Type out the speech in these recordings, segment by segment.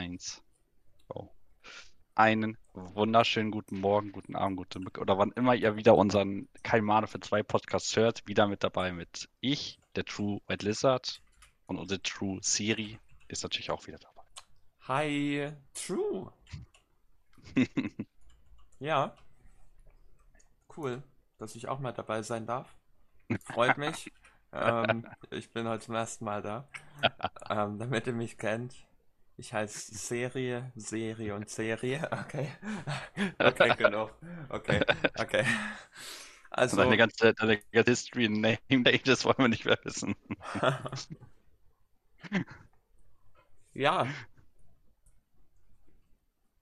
1. Oh. Einen wunderschönen guten Morgen, guten Abend, guten Mittag oder wann immer ihr wieder unseren Kaimane für zwei Podcasts hört, wieder mit dabei mit ich, der True White Lizard und unsere True Siri ist natürlich auch wieder dabei. Hi, True. ja. Cool, dass ich auch mal dabei sein darf. Freut mich. ähm, ich bin heute zum ersten Mal da. Ähm, damit ihr mich kennt. Ich heiße Serie, Serie und Serie. Okay. Okay, genug. Okay, okay. Also. Deine ganze, deine ganze History Name Ages wollen wir nicht mehr wissen. ja.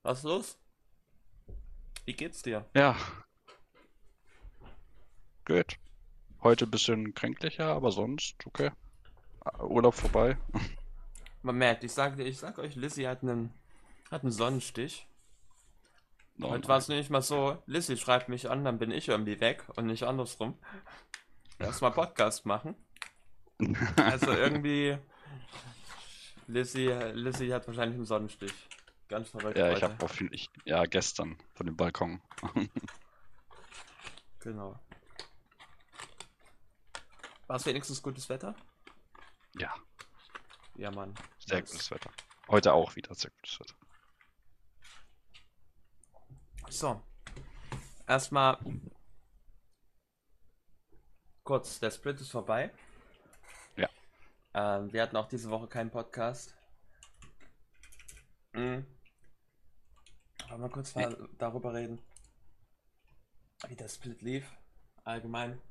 Was ist los? Wie geht's dir? Ja. Gut. Heute ein bisschen kränklicher, aber sonst okay. Urlaub vorbei. Man merkt, ich sag, ich sag euch, Lissy hat einen, hat einen Sonnenstich. Oh, und war es nicht mal so, Lissy schreibt mich an, dann bin ich irgendwie weg und nicht andersrum. Erstmal Podcast machen. Also irgendwie, Lissy, Lissy hat wahrscheinlich einen Sonnenstich. Ganz verrückt. Ja, ich habe auf ich, ja gestern von dem Balkon. genau. War es wenigstens gutes Wetter? Ja. Ja, Mann. Sehr gutes Wetter. Heute auch wieder sehr gutes Wetter. So. Erstmal kurz, der Split ist vorbei. Ja. Ähm, wir hatten auch diese Woche keinen Podcast. Mhm. Wollen wir kurz mal darüber reden, wie der Split lief, allgemein.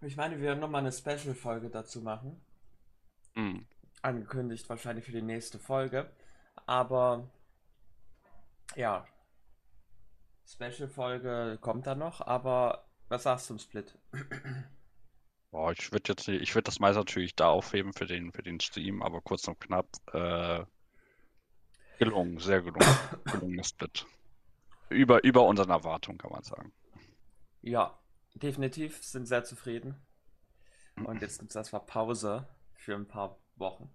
Ich meine, wir werden nochmal eine Special-Folge dazu machen. Mhm. Angekündigt wahrscheinlich für die nächste Folge. Aber ja, Special-Folge kommt da noch, aber was sagst du zum Split? Boah, ich würde jetzt ich würde das meist natürlich da aufheben für den, für den Stream, aber kurz und knapp, äh, gelungen, sehr gelungen. gelungenes Split über, über unseren Erwartungen, kann man sagen. Ja, definitiv sind sehr zufrieden. Und jetzt gibt es erstmal Pause für ein paar Wochen.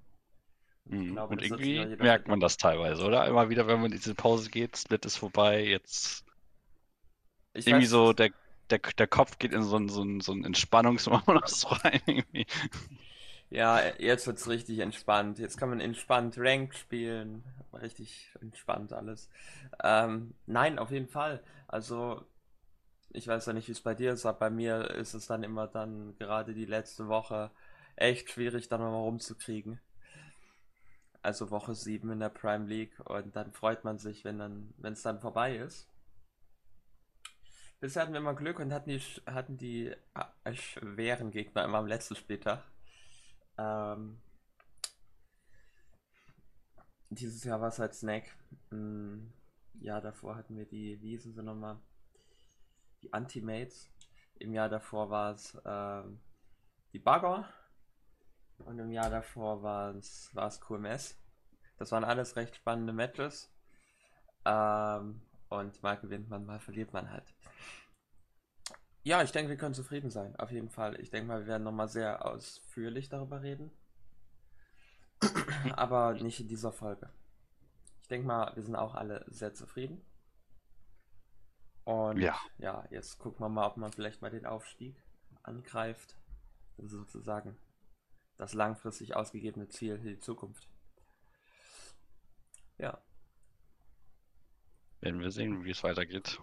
Und, mhm. glaube, und irgendwie merkt man das teilweise, oder? Immer wieder, wenn man in diese Pause geht, Split ist vorbei, jetzt ich irgendwie weiß, so der, der, der Kopf geht in so einen, so einen, so einen Entspannungsmodus rein. Irgendwie. Ja, jetzt wird es richtig entspannt. Jetzt kann man entspannt Rank spielen. Richtig entspannt alles. Ähm, nein, auf jeden Fall. Also, ich weiß ja nicht, wie es bei dir ist, aber bei mir ist es dann immer dann gerade die letzte Woche echt schwierig, dann mal rumzukriegen. Also Woche 7 in der Prime League und dann freut man sich, wenn dann, wenn es dann vorbei ist. Bisher hatten wir immer Glück und hatten die, hatten die äh, schweren Gegner immer am letzten Spieltag. Ähm, dieses Jahr war es halt Snack. Hm, ja, davor hatten wir die, wie hießen sie nochmal? Die Antimates. Im Jahr davor war es ähm, die Bagger. Und im Jahr davor war es, QMS. Das waren alles recht spannende Matches. Ähm, und mal gewinnt man, mal verliert man halt. Ja, ich denke, wir können zufrieden sein, auf jeden Fall. Ich denke mal, wir werden nochmal sehr ausführlich darüber reden. Aber nicht in dieser Folge. Ich denke mal, wir sind auch alle sehr zufrieden. Und ja. ja, jetzt gucken wir mal, ob man vielleicht mal den Aufstieg angreift. Also sozusagen das langfristig ausgegebene Ziel für die Zukunft. Ja. Werden wir sehen, wie es weitergeht.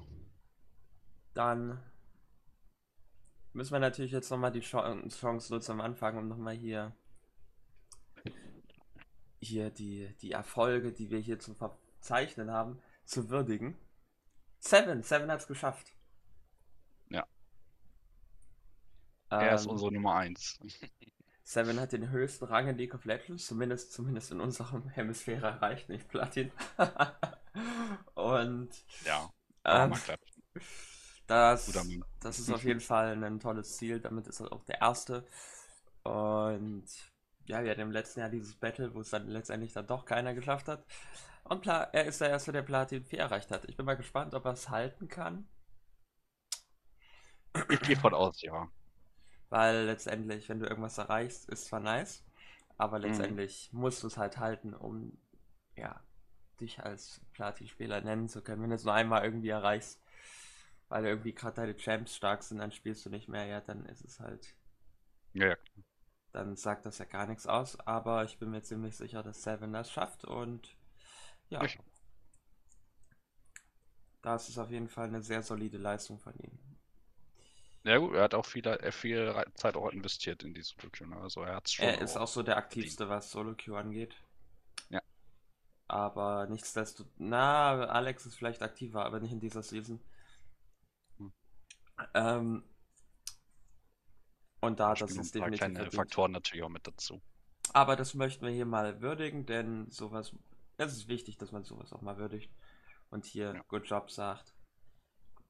Dann müssen wir natürlich jetzt nochmal die Chance nutzen am Anfang, um nochmal hier hier die, die Erfolge, die wir hier zu verzeichnen haben, zu würdigen. Seven, Seven hat es geschafft. Ja. Er ähm, ist unsere Nummer 1. Seven hat den höchsten Rang in League of Legends, zumindest, zumindest in unserem Hemisphäre erreicht, nicht Platin. Und ja, ähm, das, das ist auf jeden Fall ein tolles Ziel. Damit ist er auch der Erste. Und ja, wir hatten im letzten Jahr dieses Battle, wo es dann letztendlich dann doch keiner geschafft hat. Und Pla er ist der Erste, der Platin 4 erreicht hat. Ich bin mal gespannt, ob er es halten kann. Ich gehe von aus, ja. Weil letztendlich, wenn du irgendwas erreichst, ist zwar nice, aber mhm. letztendlich mhm. musst du es halt halten, um ja, dich als Platin-Spieler nennen zu können. Wenn du es nur einmal irgendwie erreichst, weil irgendwie gerade deine Champs stark sind, dann spielst du nicht mehr, ja, dann ist es halt. Ja, ja. Dann sagt das ja gar nichts aus, aber ich bin mir ziemlich sicher, dass Seven das schafft und ja. Ich- Das ist auf jeden Fall eine sehr solide Leistung von ihm. Ja gut, er hat auch viel, viel Zeit auch investiert in diese Solo-Queue. ne? Also er Er ist auch so der aktivste, was Solo-Queue angeht. Ja. Aber nichtsdestotrotz, na, Alex ist vielleicht aktiver, aber nicht in dieser Season. Hm. Ähm, und da, Da das ist definitiv kleine verdient. Faktoren natürlich auch mit dazu. Aber das möchten wir hier mal würdigen, denn sowas, es ist wichtig, dass man sowas auch mal würdigt und hier Ja. Good Job sagt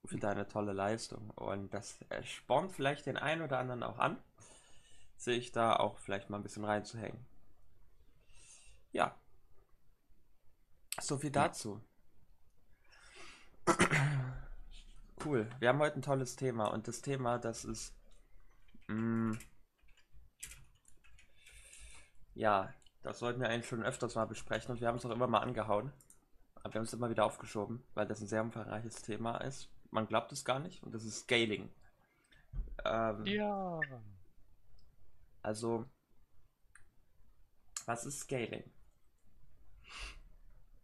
für deine tolle Leistung. Und das äh, spornt vielleicht den einen oder anderen auch an, sich da auch vielleicht mal ein bisschen reinzuhängen. Ja. So viel dazu. Cool. Wir haben heute ein tolles Thema und das Thema, das ist mm, ja, das sollten wir eigentlich schon öfters mal besprechen und wir haben es auch immer mal angehauen. Aber wir haben es immer wieder aufgeschoben, weil das ein sehr umfangreiches Thema ist. Man glaubt es gar nicht und das ist Scaling. Ähm, Ja. Also, was ist Scaling?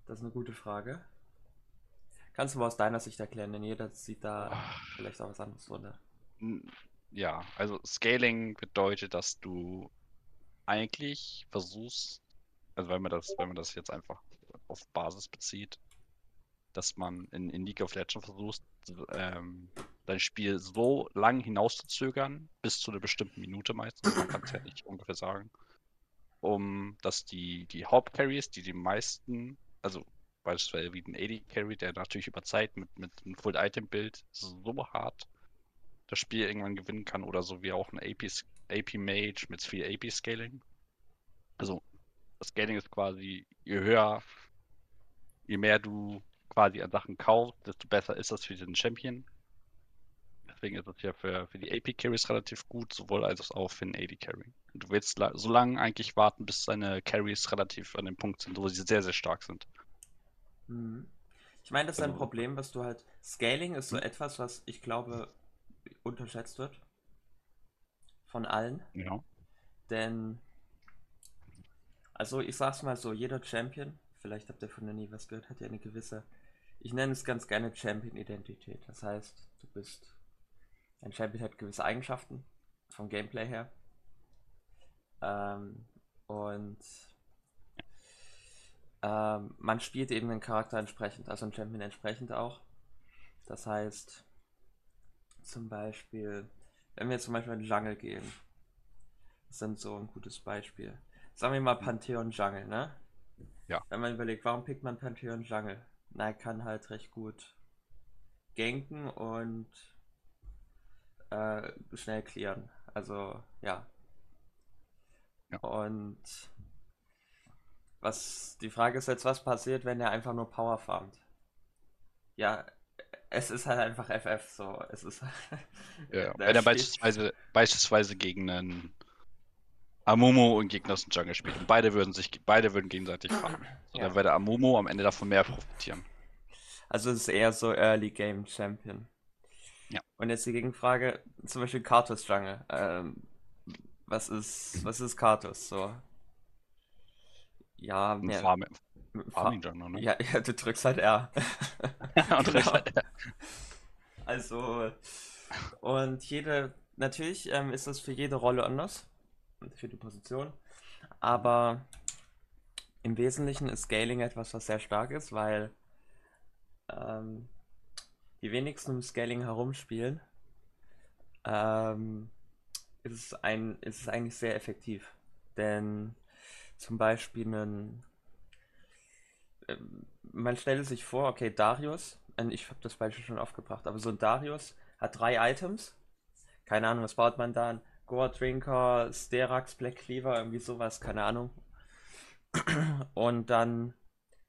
Das ist eine gute Frage. Kannst du mal aus deiner Sicht erklären, denn jeder sieht da Ah. vielleicht auch was anderes drunter. Ja, also Scaling bedeutet, dass du eigentlich versuchst, also wenn man das, wenn man das jetzt einfach auf Basis bezieht, dass man in, in League of Legends versucht, ähm, dein Spiel so lang hinauszuzögern, bis zu einer bestimmten Minute meistens, man kann es ja nicht ungefähr sagen, um dass die, die Hauptcarries, die die meisten, also beispielsweise wie den AD Carry, der natürlich über Zeit mit, mit einem Full-Item-Bild so hart das Spiel irgendwann gewinnen kann oder so wie auch ein AP, AP mit viel AP Scaling. Also das Scaling ist quasi, je höher, je mehr du quasi an Sachen kaufst, desto besser ist das für den Champion. Deswegen ist es ja für, für die AP Carries relativ gut, sowohl als auch für den AD Carry. Und du willst so lange eigentlich warten, bis deine Carries relativ an dem Punkt sind, wo sie sehr, sehr stark sind. Mhm. Ich meine, das ist ein Also- Problem, was du halt. Scaling ist so Hm. etwas, was ich glaube unterschätzt wird. Von allen. Ja. Denn, also ich sag's mal so, jeder Champion, vielleicht habt ihr von der nie was gehört, hat ja eine gewisse, ich nenne es ganz gerne Champion-Identität. Das heißt, du bist, ein Champion hat gewisse Eigenschaften vom Gameplay her. Ähm, und ähm, man spielt eben den Charakter entsprechend, also ein Champion entsprechend auch. Das heißt, zum Beispiel, wenn wir zum Beispiel in den Jungle gehen, das sind so ein gutes Beispiel. Sagen wir mal Pantheon Jungle, ne? Ja. Wenn man überlegt, warum pickt man Pantheon Jungle? Na, er kann halt recht gut ganken und äh, schnell clearen. Also, ja. Ja. Und was die Frage ist jetzt, was passiert, wenn er einfach nur Power farmt? Ja, es ist halt einfach FF so. Es ist Ja, wenn er beispielsweise, beispielsweise gegen einen Amumu und Gegner aus dem Jungle spielt und beide würden sich, beide würden gegenseitig farmen. So, Ja. Dann würde Amumu am Ende davon mehr profitieren. Also es ist eher so Early Game Champion. Ja. Und jetzt die Gegenfrage, zum Beispiel Kartus Jungle. Ähm, was ist, was ist Kartus? So. Ja, mehr, Farm, Farming Jungle, ne? ja, ja, du drückst halt R. und genau. das- Also, und jede, natürlich ähm, ist das für jede Rolle anders für die Position, aber im Wesentlichen ist Scaling etwas, was sehr stark ist, weil ähm, die wenigsten im Scaling herumspielen, ähm, ist es, ein, ist es eigentlich sehr effektiv. Denn zum Beispiel einen, ähm, man stelle sich vor, okay, Darius, ich habe das Beispiel schon aufgebracht, aber so ein Darius hat drei Items. Keine Ahnung, was baut man da? Goa Drinker, Sterax, Black Cleaver, irgendwie sowas, keine Ahnung. Und dann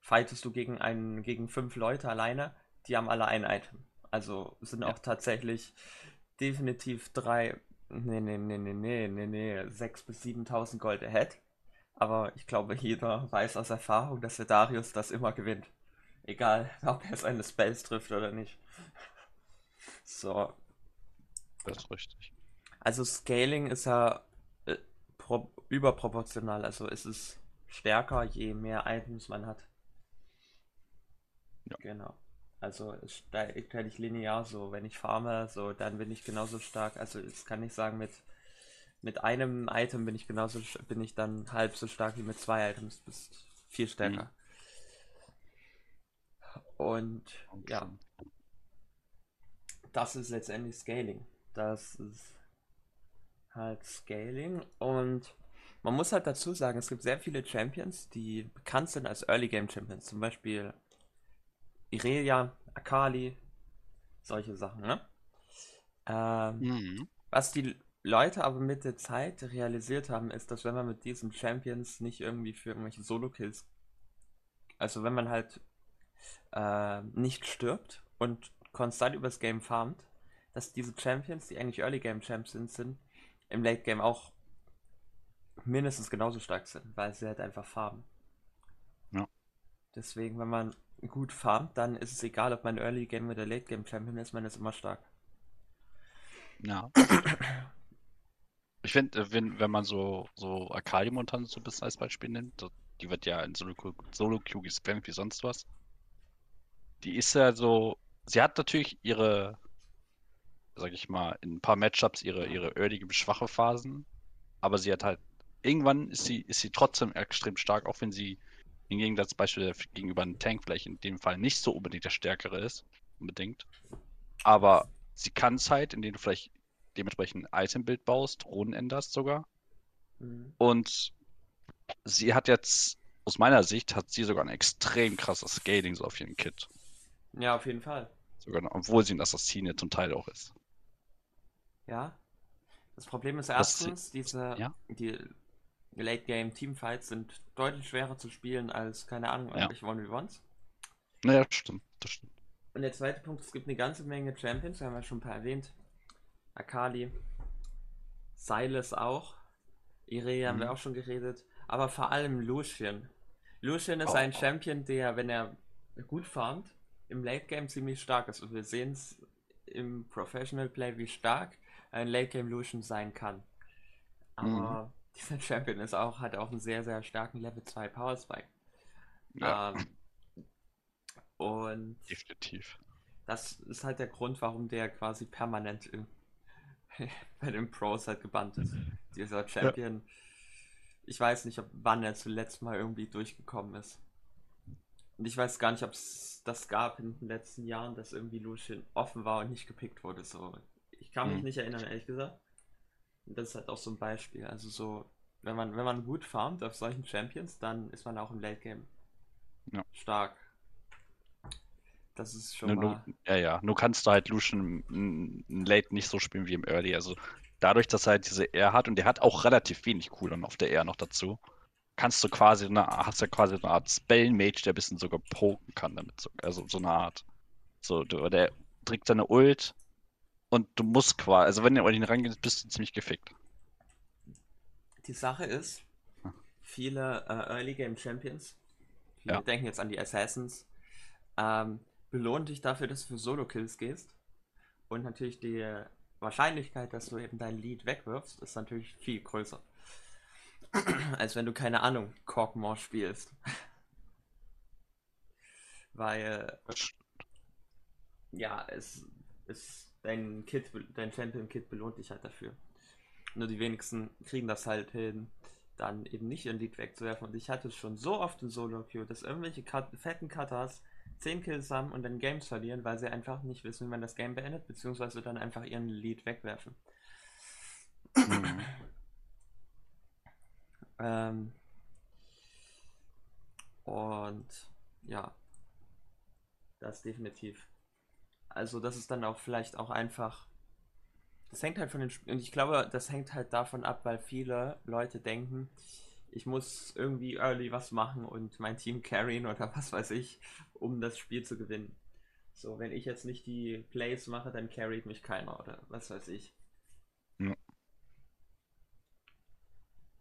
fightest du gegen einen, gegen fünf Leute alleine, die haben alle ein Item. Also sind Ja. auch tatsächlich definitiv drei, nee, nee, nee, nee, nee, nee, nee, 6.000 bis 7.000 Gold ahead. aber ich glaube, jeder weiß aus Erfahrung, dass der Darius das immer gewinnt. Egal, ob er seine Spells trifft oder nicht. So. Das ist richtig. Also Scaling ist ja äh, überproportional, also ist es stärker, je mehr Items man hat. Ja. Genau. Also es steigt halt nicht linear so. Wenn ich farme, so dann bin ich genauso stark. Also das kann ich sagen, mit, mit einem Item bin ich genauso bin ich dann halb so stark wie mit zwei Items, bis viel stärker. Mhm. Und ja. Das ist letztendlich Scaling. Das ist halt Scaling und man muss halt dazu sagen, es gibt sehr viele Champions, die bekannt sind als Early Game Champions. Zum Beispiel Irelia, Akali, solche Sachen, ne? Ähm, mhm. Was die Leute aber mit der Zeit realisiert haben, ist, dass wenn man mit diesen Champions nicht irgendwie für irgendwelche Solo-Kills, also wenn man halt äh, nicht stirbt und konstant übers Game farmt, dass diese Champions, die eigentlich Early Game Champions sind, im Late Game auch mindestens genauso stark sind, weil sie halt einfach farmen. Ja. Deswegen, wenn man gut farmt, dann ist es egal, ob man Early Game oder Late Game Champion ist, man ist immer stark. Ja. ich finde, äh, wenn, wenn man so, so Akali-Montan so ein bisschen als Beispiel nimmt, die wird ja in Solo-Queue gespammt wie sonst was. Die ist ja so, sie hat natürlich ihre, sag ich mal, in ein paar Matchups ihre, ihre early schwache Phasen, aber sie hat halt, irgendwann ist sie, ist sie trotzdem extrem stark, auch wenn sie im Gegensatz beispielsweise gegenüber einem Tank vielleicht in dem Fall nicht so unbedingt der stärkere ist, unbedingt. Aber sie kann es halt, indem du vielleicht dementsprechend ein Itembild baust, Runen änderst sogar. Mhm. Und sie hat jetzt, aus meiner Sicht, hat sie sogar ein extrem krasses Scaling so auf ihren Kit. Ja, auf jeden Fall. Sogar, obwohl sie ein Assassine zum Teil auch ist. Ja. Das Problem ist erstens, diese, ja? die Late Game Teamfights sind deutlich schwerer zu spielen als, keine Ahnung, ja. irgendwelche One v Ones. Naja, stimmt, das stimmt. Und der zweite Punkt, es gibt eine ganze Menge Champions, haben wir schon ein paar erwähnt. Akali, Silas auch, Irea mhm. haben wir mhm. auch schon geredet, aber vor allem Lucian. Lucian ist oh, ein Champion, der, wenn er gut farmt, im Late Game ziemlich stark ist. Und wir sehen es im Professional Play, wie stark ein Late Game Lucian sein kann. Aber mhm dieser Champion ist auch, hat auch einen sehr, sehr starken Level 2 Power Spike. Ja. Ähm, und definitiv. Das ist halt der Grund, warum der quasi permanent in, bei den Pros halt gebannt ist. Dieser Champion. Ja. Ich weiß nicht, ob wann er zuletzt mal irgendwie durchgekommen ist. Und ich weiß gar nicht, ob es das gab in den letzten Jahren, dass irgendwie Lucian offen war und nicht gepickt wurde. So, ich kann mich mhm. nicht erinnern, ehrlich gesagt. Das ist halt auch so ein Beispiel. Also so, wenn man, wenn man gut farmt auf solchen Champions, dann ist man auch im Late Game ja. stark. Das ist schon nur, mal... Ja, ja. Nur kannst du halt Lucian im Late nicht so spielen wie im Early. Also dadurch, dass er halt diese R hat und der hat auch relativ wenig Cooldown auf der R noch dazu, kannst du quasi eine, hast ja quasi eine Art Spell-Mage, der ein bisschen sogar poken kann damit. Also so eine Art. So, der trägt seine Ult, und du musst quasi, also wenn du an ihn rangehst, bist du ziemlich gefickt. Die Sache ist, viele äh, Early Game Champions, wir ja. denken jetzt an die Assassins, ähm, belohnen dich dafür, dass du für Solo-Kills gehst. Und natürlich die Wahrscheinlichkeit, dass du eben dein Lead wegwirfst, ist natürlich viel größer. Als wenn du, keine Ahnung, Corkmore spielst. Weil, ja, es ist dein Kit, dein Champion-Kit belohnt dich halt dafür. Nur die wenigsten kriegen das halt hin, dann eben nicht ihren Lead wegzuwerfen. Und ich hatte es schon so oft in Solo-Queue, dass irgendwelche Cut fetten Cutters 10 Kills haben und dann Games verlieren, weil sie einfach nicht wissen, wie man das Game beendet, beziehungsweise dann einfach ihren Lead wegwerfen. Mhm. ähm, und ja, das definitiv. Also das ist dann auch vielleicht auch einfach. Das hängt halt von den Sp und ich glaube, das hängt halt davon ab, weil viele Leute denken, ich muss irgendwie early was machen und mein Team carryen oder was weiß ich, um das Spiel zu gewinnen. So, wenn ich jetzt nicht die Plays mache, dann carryt mich keiner oder was weiß ich. Ja.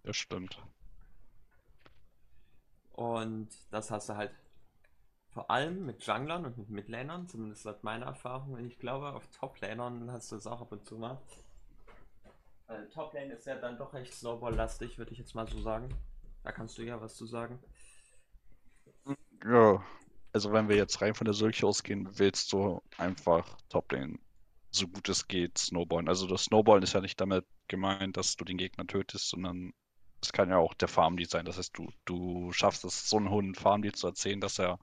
Das stimmt. Und das hast du halt vor allem mit Junglern und mit Midlanern, zumindest seit meiner Erfahrung. Und ich glaube, auf Toplanern hast du das auch ab und zu mal. Weil Toplane ist ja dann doch recht Snowball-lastig, würde ich jetzt mal so sagen. Da kannst du ja was zu sagen. Ja, also wenn wir jetzt rein von der Seuche ausgehen, willst du einfach Toplane so gut es geht snowballen. Also das Snowballen ist ja nicht damit gemeint, dass du den Gegner tötest, sondern es kann ja auch der Farmlead sein. Das heißt, du, du schaffst es, so einen hohen Farmlead zu erzählen, dass er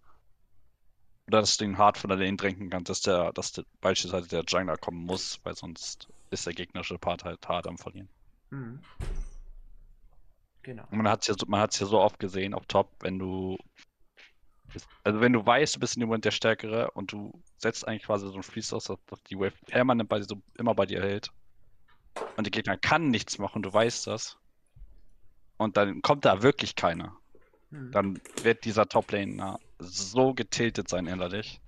oder dass du ihn hart von der Lane drängen kannst, dass der, dass der, beispielsweise der Jungler kommen muss, weil sonst ist der gegnerische Part halt hart am Verlieren. Mhm. Genau. Und man hat es ja, man hat's ja so oft gesehen auf Top, wenn du also wenn du weißt, du bist in dem Moment der Stärkere und du setzt eigentlich quasi so ein Freeze aus, dass die Wave permanent bei, so, immer bei dir hält und der Gegner kann nichts machen, du weißt das und dann kommt da wirklich keiner, hm. dann wird dieser Top-Laner so getiltet sein innerlich,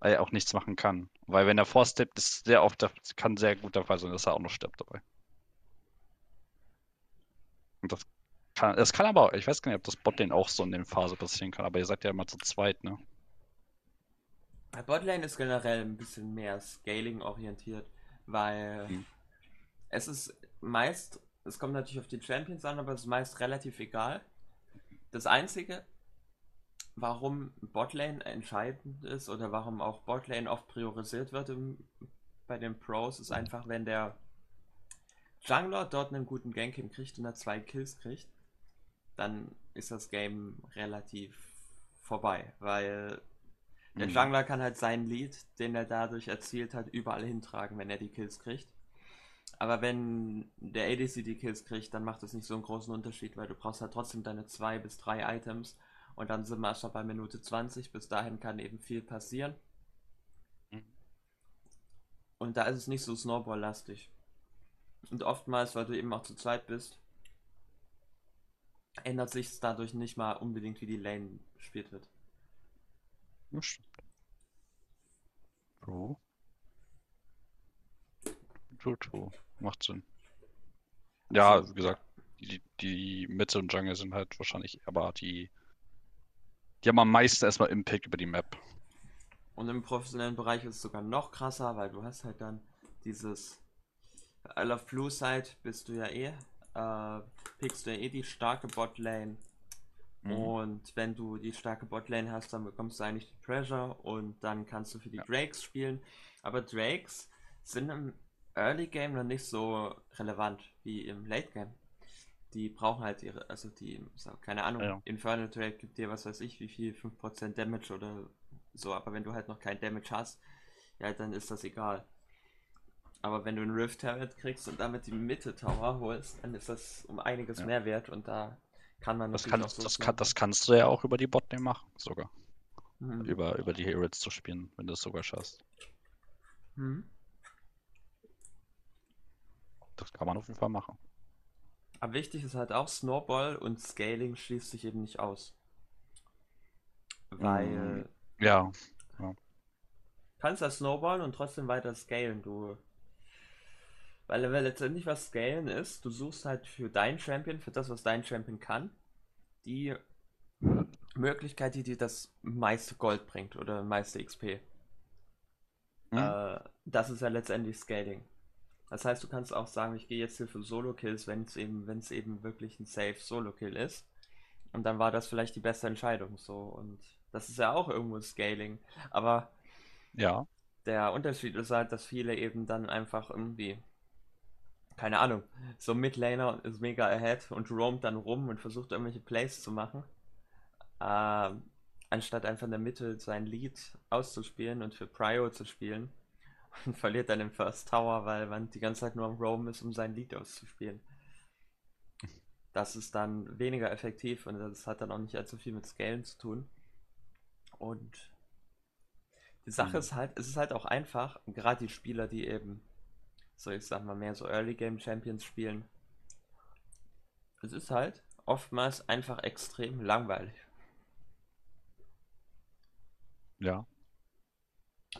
weil er auch nichts machen kann. Weil wenn er vorsteppt, ist sehr oft, kann sehr gut der Fall sein, dass er auch noch stirbt dabei. Und das kann, das kann aber, ich weiß gar nicht, ob das Botlane auch so in der Phase passieren kann, aber ihr seid ja immer zu zweit, ne? Botlane ist generell ein bisschen mehr Scaling orientiert, weil hm. es ist meist, es kommt natürlich auf die Champions an, aber es ist meist relativ egal. Das einzige, warum Botlane entscheidend ist oder warum auch Botlane oft priorisiert wird im, bei den Pros, ist einfach, wenn der Jungler dort einen guten Gank hinkriegt und er zwei Kills kriegt, dann ist das Game relativ vorbei, weil der mhm. Jungler kann halt seinen Lead, den er dadurch erzielt hat, überall hintragen, wenn er die Kills kriegt. Aber wenn der ADC die Kills kriegt, dann macht das nicht so einen großen Unterschied, weil du brauchst halt trotzdem deine zwei bis drei Items und dann sind wir schon bei Minute 20. Bis dahin kann eben viel passieren. Mhm. Und da ist es nicht so Snowball-lastig. Und oftmals, weil du eben auch zu zweit bist, ändert sich dadurch nicht mal unbedingt, wie die Lane gespielt wird. Das stimmt. True. True, true. Macht Sinn. Ja, wie gesagt, die, die Mitte und Jungle sind halt wahrscheinlich aber die. Die haben am meisten erstmal Impact über die Map. Und im professionellen Bereich ist es sogar noch krasser, weil du hast halt dann dieses I Love Blue Side bist du ja eh äh, pickst du ja eh die starke Botlane. Mhm. Und wenn du die starke Botlane hast, dann bekommst du eigentlich die Pressure und dann kannst du für die ja. Drakes spielen. Aber Drakes sind im Early Game noch nicht so relevant wie im Late Game. Die brauchen halt ihre, also die, keine Ahnung, ja. Infernal Drake gibt dir was weiß ich, wie viel, 5% Damage oder so, aber wenn du halt noch kein Damage hast, ja, dann ist das egal. Aber wenn du einen Rift Turret kriegst und damit die Mitte Tower holst, dann ist das um einiges ja. mehr wert und da kann man das kann, so das, kann, das kannst du ja auch über die Botlane machen, sogar. Mhm. Über, über die Heroes zu spielen, wenn du es sogar schaffst. Mhm. Das kann man auf jeden Fall machen. Aber wichtig ist halt auch Snowball und Scaling schließt sich eben nicht aus. Weil. Mhm. Ja. ja. Kannst ja Snowballen und trotzdem weiter scalen. Du weil, weil letztendlich was Scalen ist, du suchst halt für deinen Champion, für das, was dein Champion kann, die Möglichkeit, die dir das meiste Gold bringt oder meiste XP. Mhm. Äh, das ist ja letztendlich Scaling. Das heißt, du kannst auch sagen, ich gehe jetzt hier für Solo-Kills, wenn es eben, wenn es eben wirklich ein safe Solo-Kill ist. Und dann war das vielleicht die beste Entscheidung so. Und das ist ja auch irgendwo Scaling. Aber ja. der Unterschied ist halt, dass viele eben dann einfach irgendwie keine Ahnung, so Midlaner ist mega ahead und roamt dann rum und versucht irgendwelche Plays zu machen. Äh, anstatt einfach in der Mitte sein Lead auszuspielen und für Prio zu spielen. Und verliert dann im First Tower, weil man die ganze Zeit nur am Roam ist, um sein Lead auszuspielen. Das ist dann weniger effektiv und das hat dann auch nicht allzu viel mit Scalen zu tun. Und die Sache mhm. ist halt, es ist halt auch einfach, gerade die Spieler, die eben so ich sag mal mehr so Early Game Champions spielen. Es ist halt oftmals einfach extrem langweilig. Ja.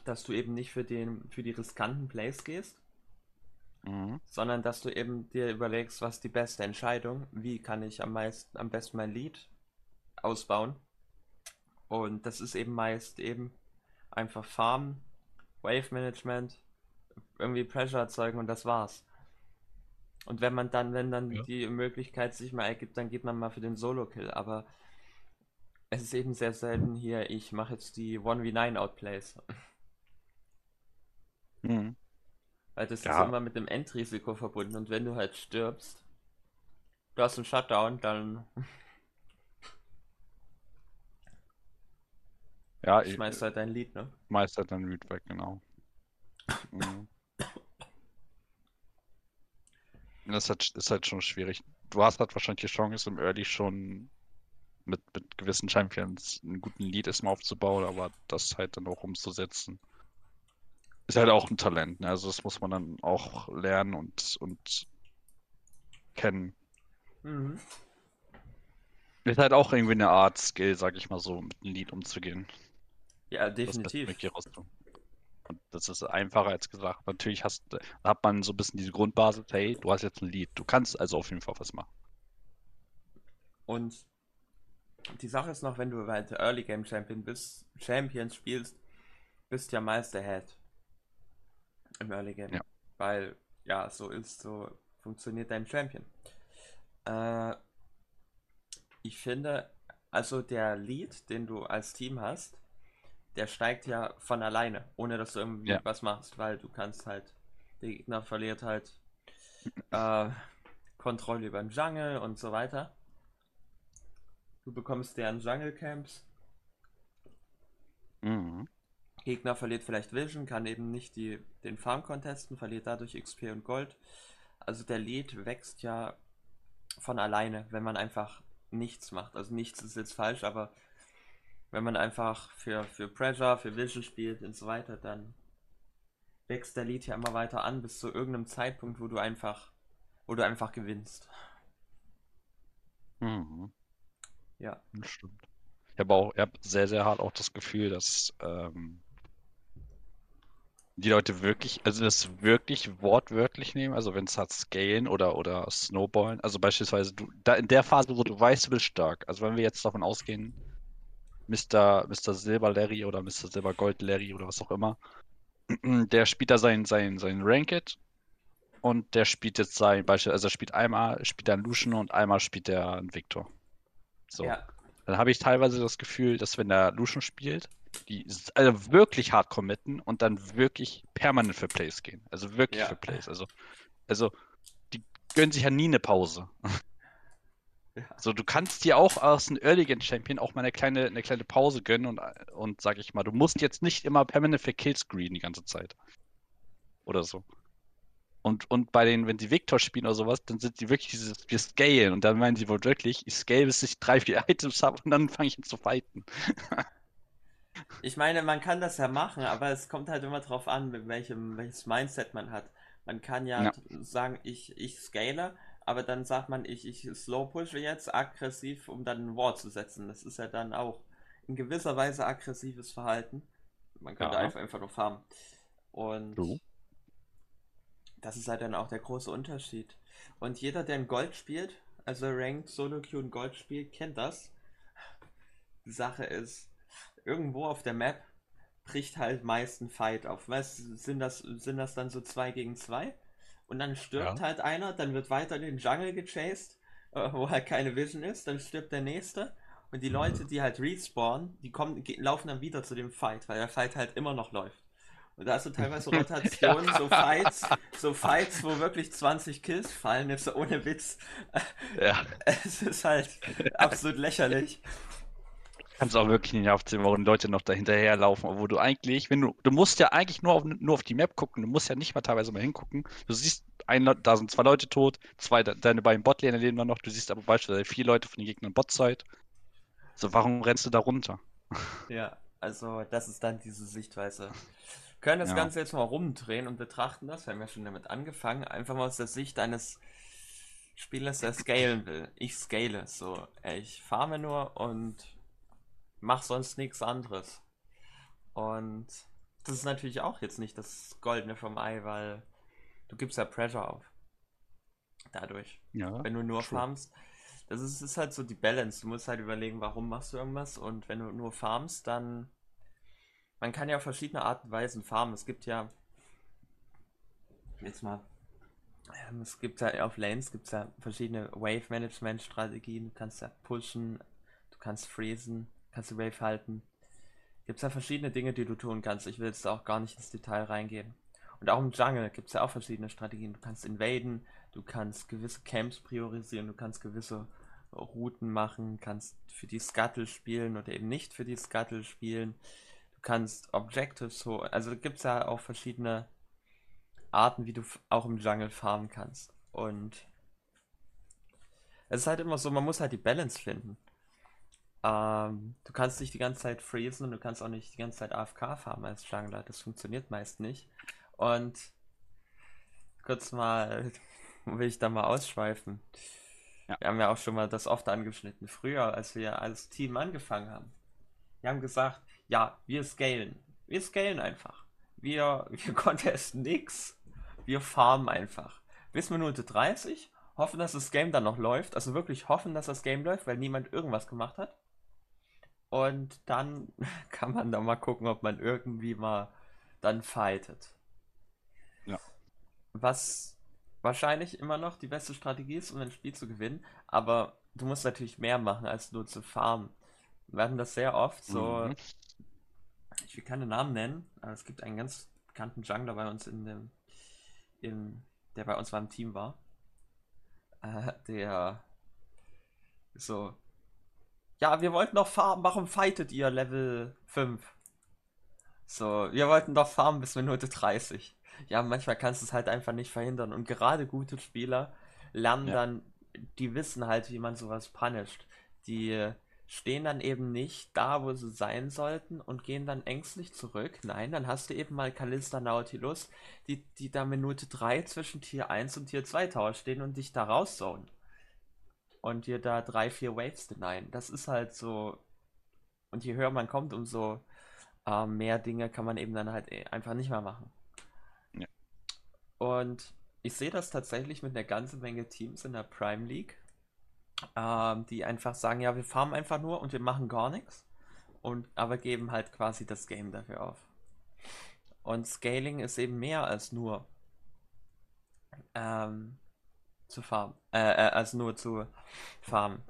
Dass du eben nicht für den für die riskanten Plays gehst, mhm. sondern dass du eben dir überlegst, was die beste Entscheidung, wie kann ich am meisten, am besten mein Lied ausbauen. Und das ist eben meist eben einfach Farm, Wave Management, irgendwie Pressure erzeugen und das war's. Und wenn man dann, wenn dann ja. die Möglichkeit sich mal ergibt, dann geht man mal für den Solo-Kill. Aber es ist eben sehr selten hier, ich mache jetzt die 1v9 Outplays. Mhm. Weil das ja. ist immer mit dem Endrisiko verbunden und wenn du halt stirbst, du hast einen Shutdown, dann. Ja, schmeißt halt dein Lied, ne? Schmeißt halt dein Lied weg, genau. mhm. Das ist halt, ist halt schon schwierig. Du hast halt wahrscheinlich die Chance, im Early schon mit, mit gewissen Champions einen guten Lead erstmal aufzubauen, aber das halt dann auch umzusetzen ist halt auch ein Talent. Ne? Also das muss man dann auch lernen und, und kennen. Mhm. Ist halt auch irgendwie eine Art Skill, sag ich mal so, mit einem Lied umzugehen. Ja, definitiv. Das und das ist einfacher als gesagt. Natürlich hast, hat man so ein bisschen diese Grundbasis, hey, du hast jetzt ein Lied. Du kannst also auf jeden Fall was machen. Und die Sache ist noch, wenn du weiter Early Game Champion bist, Champions spielst, bist ja Meister Head im Early Game. Ja. Weil, ja, so ist, so funktioniert dein Champion. Äh, ich finde, also der Lead, den du als Team hast, der steigt ja von alleine, ohne dass du irgendwie ja. was machst, weil du kannst halt, der Gegner verliert halt äh, Kontrolle über den Jungle und so weiter. Du bekommst deren Jungle Camps. Mhm. Gegner verliert vielleicht Vision, kann eben nicht die, den Farm contesten, verliert dadurch XP und Gold. Also der Lead wächst ja von alleine, wenn man einfach nichts macht. Also nichts ist jetzt falsch, aber wenn man einfach für, für Pressure, für Vision spielt und so weiter, dann wächst der Lead ja immer weiter an bis zu irgendeinem Zeitpunkt, wo du einfach, wo du einfach gewinnst. Mhm. Ja. Das stimmt. Ich habe auch, ich habe sehr, sehr hart auch das Gefühl, dass ähm, die Leute wirklich, also das wirklich wortwörtlich nehmen, also wenn es hat Scalen oder, oder Snowballen, also beispielsweise du, da in der Phase, wo du weißt, du bist stark, also wenn wir jetzt davon ausgehen, Mr. Mr. Silber Larry oder Mr. Silber Gold Larry oder was auch immer, der spielt da sein, sein, sein Ranked und der spielt jetzt sein Beispiel, also er spielt einmal, spielt er einen Lucian und einmal spielt er einen Victor. So. Ja. Dann habe ich teilweise das Gefühl, dass wenn der Lucian spielt, die also wirklich hart committen und dann wirklich permanent für Plays gehen. Also wirklich ja. für Plays. Also, also die gönnen sich ja nie eine Pause. Ja. So, du kannst dir auch aus einem Early Game Champion auch mal eine kleine, eine kleine Pause gönnen und, und sag ich mal, du musst jetzt nicht immer permanent für Kills screen die ganze Zeit. Oder so. Und, und bei den, wenn sie Victor spielen oder sowas, dann sind die wirklich dieses, wir scalen und dann meinen sie wohl wirklich, ich scale bis ich drei, vier Items habe und dann fange ich an zu fighten. Ich meine, man kann das ja machen, aber es kommt halt immer drauf an, mit welchem, welches Mindset man hat. Man kann ja, ja. sagen, ich, ich scale, aber dann sagt man, ich, ich slow pushe jetzt aggressiv, um dann ein War zu setzen. Das ist ja dann auch in gewisser Weise aggressives Verhalten. Man könnte ja. einfach, einfach nur farmen. Und so. das ist halt dann auch der große Unterschied. Und jeder, der in Gold spielt, also Ranked Solo Queue in Gold spielt, kennt das. Die Sache ist, irgendwo auf der Map bricht halt meist ein Fight auf. Weißt sind das, sind das dann so zwei gegen zwei? Und dann stirbt ja. halt einer, dann wird weiter in den Jungle gechased, äh, wo halt keine Vision ist, dann stirbt der nächste. Und die Leute, die halt respawnen, die kommen, laufen dann wieder zu dem Fight, weil der Fight halt immer noch läuft. Und da hast du teilweise Rotationen, ja. so Fights, so Fights, wo wirklich 20 Kills fallen, jetzt so ohne Witz. Ja. Es ist halt absolut lächerlich kannst auch wirklich nicht aufzählen, warum Leute noch dahinterher laufen, obwohl du eigentlich, wenn du, du musst ja eigentlich nur auf, nur auf die Map gucken, du musst ja nicht mal teilweise mal hingucken. Du siehst, ein, da sind zwei Leute tot, zwei, deine beiden Botlane leben noch, du siehst aber beispielsweise vier Leute von den Gegnern Botside. So, warum rennst du da runter? Ja, also das ist dann diese Sichtweise. Wir können das ja. Ganze jetzt mal rumdrehen und betrachten das, wir haben ja schon damit angefangen, einfach mal aus der Sicht eines Spielers, der scalen will. Ich scale so. Ich farme nur und mach sonst nichts anderes. Und das ist natürlich auch jetzt nicht das Goldene vom Ei, weil du gibst ja Pressure auf. Dadurch. Ja, Wenn du nur true. farmst. Das ist, ist halt so die Balance. Du musst halt überlegen, warum machst du irgendwas. Und wenn du nur farmst, dann. Man kann ja auf verschiedene Arten und Weisen farmen. Es gibt ja. Jetzt mal. ähm, Es gibt ja auf Lanes gibt es ja verschiedene Wave-Management-Strategien. Du kannst ja pushen, du kannst freezen, kannst du Wave halten. Gibt es ja verschiedene Dinge, die du tun kannst. Ich will jetzt auch gar nicht ins Detail reingehen. Und auch im Jungle gibt es ja auch verschiedene Strategien. Du kannst invaden, du kannst gewisse Camps priorisieren, du kannst gewisse Routen machen, kannst für die Scuttle spielen oder eben nicht für die Scuttle spielen. Du kannst Objectives so, also gibt es ja auch verschiedene Arten, wie du auch im Jungle farmen kannst. Und es ist halt immer so, man muss halt die Balance finden. Ähm, du kannst nicht die ganze Zeit freezen und du kannst auch nicht die ganze Zeit AFK farmen als Jungler. Das funktioniert meist nicht. Und kurz mal, will ich da mal ausschweifen. Ja. Wir haben ja auch schon mal das oft angeschnitten. Früher, als wir als Team angefangen haben. Wir haben gesagt, ja, wir scalen. Wir scalen einfach. Wir, wir contesten nix. Wir farmen einfach. Bis Minute 30, hoffen, dass das Game dann noch läuft. Also wirklich hoffen, dass das Game läuft, weil niemand irgendwas gemacht hat. Und dann kann man da mal gucken, ob man irgendwie mal dann fightet. Ja. Was wahrscheinlich immer noch die beste Strategie ist, um ein Spiel zu gewinnen. Aber du musst natürlich mehr machen, als nur zu farmen. Wir hatten das sehr oft so. Mhm. Ich will keine Namen nennen, aber es gibt einen ganz bekannten Jungler bei uns in dem, in, der bei uns beim Team war. Äh, der so, ja, wir wollten doch farmen, warum fightet ihr Level 5? So, wir wollten doch farmen bis Minute 30. Ja, manchmal kannst du es halt einfach nicht verhindern. Und gerade gute Spieler lernen Ja. dann, die wissen halt, wie man sowas punisht. Die stehen dann eben nicht da, wo sie sein sollten und gehen dann ängstlich zurück. Nein, dann hast du eben mal Kalista Nautilus, die, die da Minute 3 zwischen Tier 1 und Tier 2 Tower stehen und dich da rauszonen. Und dir da drei, vier Waves denyen. Das ist halt so. Und je höher man kommt, umso äh, mehr Dinge kann man eben dann halt eh einfach nicht mehr machen. Ja. Und ich sehe das tatsächlich mit einer ganzen Menge Teams in der Prime League, ähm, die einfach sagen, ja, wir farmen einfach nur und wir machen gar nichts. Und aber geben halt quasi das Game dafür auf. Und Scaling ist eben mehr als nur ähm, zu farmen, äh, äh, als nur zu farmen.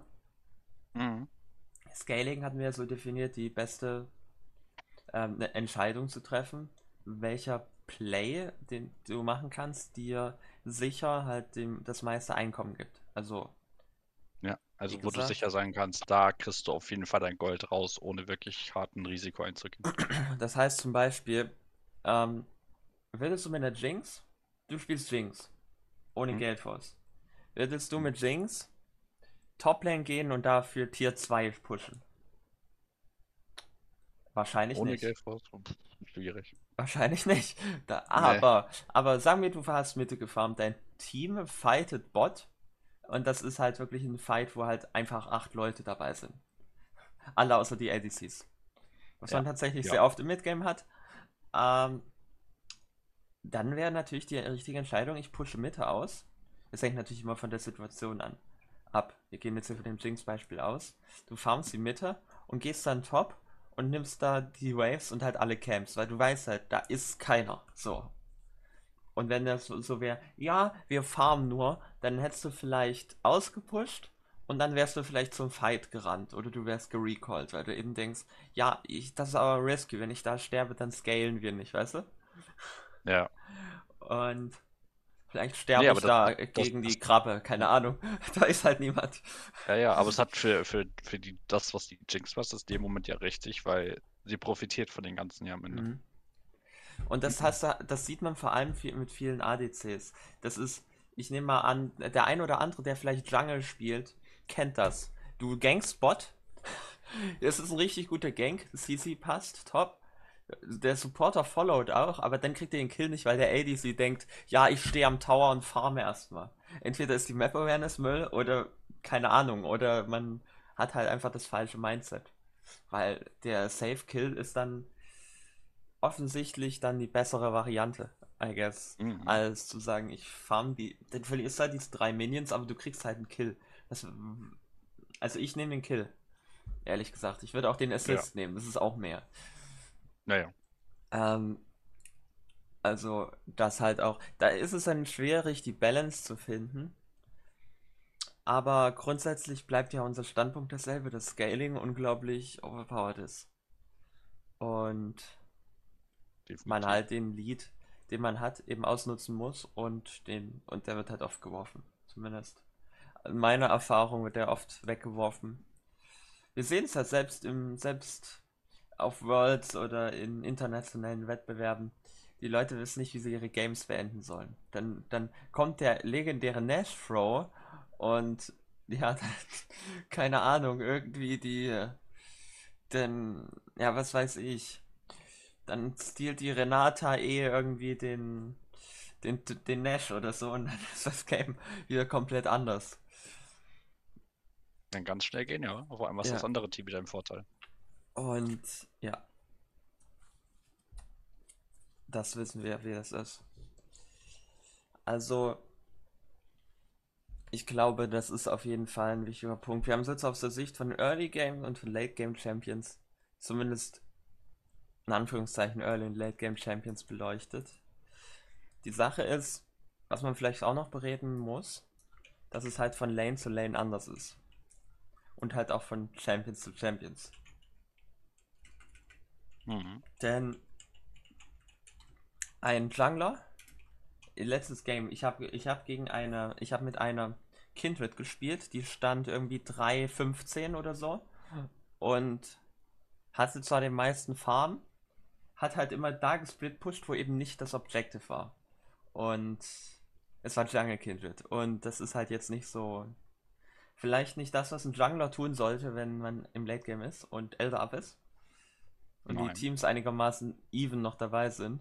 Mhm. Scaling hatten wir so definiert, die beste ähm, eine Entscheidung zu treffen, welcher Play, den du machen kannst, dir sicher halt dem das meiste Einkommen gibt. Also, Ja, also wo du gesagt- sicher sein kannst, da kriegst du auf jeden Fall dein Gold raus, ohne wirklich harten Risiko einzugehen. das heißt zum Beispiel, ähm, würdest du mit einer Jinx, du spielst Jinx, ohne Mhm. Geld Force. Würdest du mit Jinx Toplane gehen und dafür Tier 2 pushen? Wahrscheinlich Ohne nicht. Geld schwierig. Wahrscheinlich nicht. Da, aber, aber sagen wir, du hast Mitte gefarmt, dein Team fightet Bot und das ist halt wirklich ein Fight, wo halt einfach acht Leute dabei sind. Alle außer die ADCs. Was Ja, man tatsächlich ja. sehr oft im Midgame hat. Ähm, dann wäre natürlich die richtige Entscheidung, ich pushe Mitte aus. Das hängt natürlich immer von der Situation an. Ab. Wir gehen jetzt hier von dem Jinx-Beispiel aus. Du farmst die Mitte und gehst dann top und nimmst da die Waves und halt alle Camps, weil du weißt halt, da ist keiner. So. Und wenn das so, so wäre, ja, wir farmen nur, dann hättest du vielleicht ausgepusht und dann wärst du vielleicht zum Fight gerannt oder du wärst gerecalled, weil du eben denkst, ja, ich, das ist aber risky, wenn ich da sterbe, dann scalen wir nicht, weißt du? Ja, Und vielleicht sterbe Nee, ich da das- gegen das- die Krabbe, keine Ahnung. Da ist halt niemand. ja, ja, aber es hat für, für, für die, das, was die Jinx macht, ist in dem Moment ja richtig, weil sie profitiert von den ganzen ja am Ende. Mhm. Und das hast du, das sieht man vor allem viel, mit vielen ADCs. Das ist, ich nehme mal an, der ein oder andere, der vielleicht Jungle spielt, kennt das. Du gankst Bot. Es ist ein richtig guter Gank. CC passt, top. Der Supporter followed auch, aber dann kriegt er den Kill nicht, weil der ADC denkt, ja, ich stehe am Tower und farme erstmal. Entweder ist die Map Awareness Müll oder keine Ahnung, oder man hat halt einfach das falsche Mindset. Weil der Safe Kill ist dann offensichtlich dann die bessere Variante. I guess, mhm. als zu sagen, ich farm die. Dann verlierst halt diese drei Minions, aber du kriegst halt einen Kill. Das, also ich nehme den Kill. Ehrlich gesagt. Ich würde auch den Assist ja. nehmen, das ist auch mehr. Naja. Ähm, also, das halt auch. Da ist es dann schwierig, die Balance zu finden. Aber grundsätzlich bleibt ja unser Standpunkt dasselbe, dass Scaling unglaublich overpowered ist. Und Definitiv. man halt den Lead, den man hat, eben ausnutzen muss und den und der wird halt oft geworfen. Zumindest. In meiner Erfahrung wird der oft weggeworfen. Wir sehen es halt selbst im, selbst auf Worlds oder in internationalen Wettbewerben die Leute wissen nicht, wie sie ihre Games beenden sollen. Dann, dann kommt der legendäre Nash Throw und ja, keine Ahnung, irgendwie die, denn, ja, was weiß ich. Dann stiehlt die Renata eh irgendwie den, den, den Nash oder so und dann ist das Game wieder komplett anders. Dann ganz schnell gehen, ja. Auf einmal ist ja. das andere Team wieder im Vorteil. Und ja, das wissen wir, wie das ist. Also, ich glaube, das ist auf jeden Fall ein wichtiger Punkt. Wir haben es jetzt aus der Sicht von Early Game und von Late Game Champions, zumindest in Anführungszeichen Early und Late Game Champions beleuchtet. Die Sache ist, was man vielleicht auch noch bereden muss, dass es halt von Lane zu Lane anders ist. Und halt auch von Champions zu Champions. Mhm. Denn ein Jungler. Letztes Game, ich habe ich hab gegen eine, ich habe mit einer Kindred gespielt, die stand irgendwie 3,15 oder so und hatte zwar den meisten Farm, hat halt immer da gesplit pusht, wo eben nicht das Objective war. Und es war Jungle Kindred. Und das ist halt jetzt nicht so. Vielleicht nicht das, was ein Jungler tun sollte, wenn man im Late Game ist und Elder up ist. Und Nein. die Teams einigermaßen even noch dabei sind.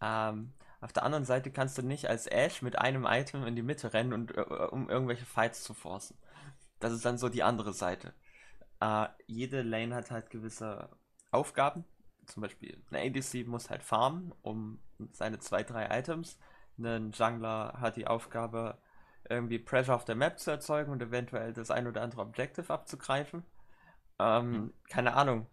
Ähm, auf der anderen Seite kannst du nicht als Ash mit einem Item in die Mitte rennen, und, äh, um irgendwelche Fights zu forcen. Das ist dann so die andere Seite. Äh, jede Lane hat halt gewisse Aufgaben. Zum Beispiel eine ADC muss halt farmen, um seine zwei, drei Items. Ein Jungler hat die Aufgabe, irgendwie Pressure auf der Map zu erzeugen und eventuell das ein oder andere Objective abzugreifen. Ähm, mhm. Keine Ahnung.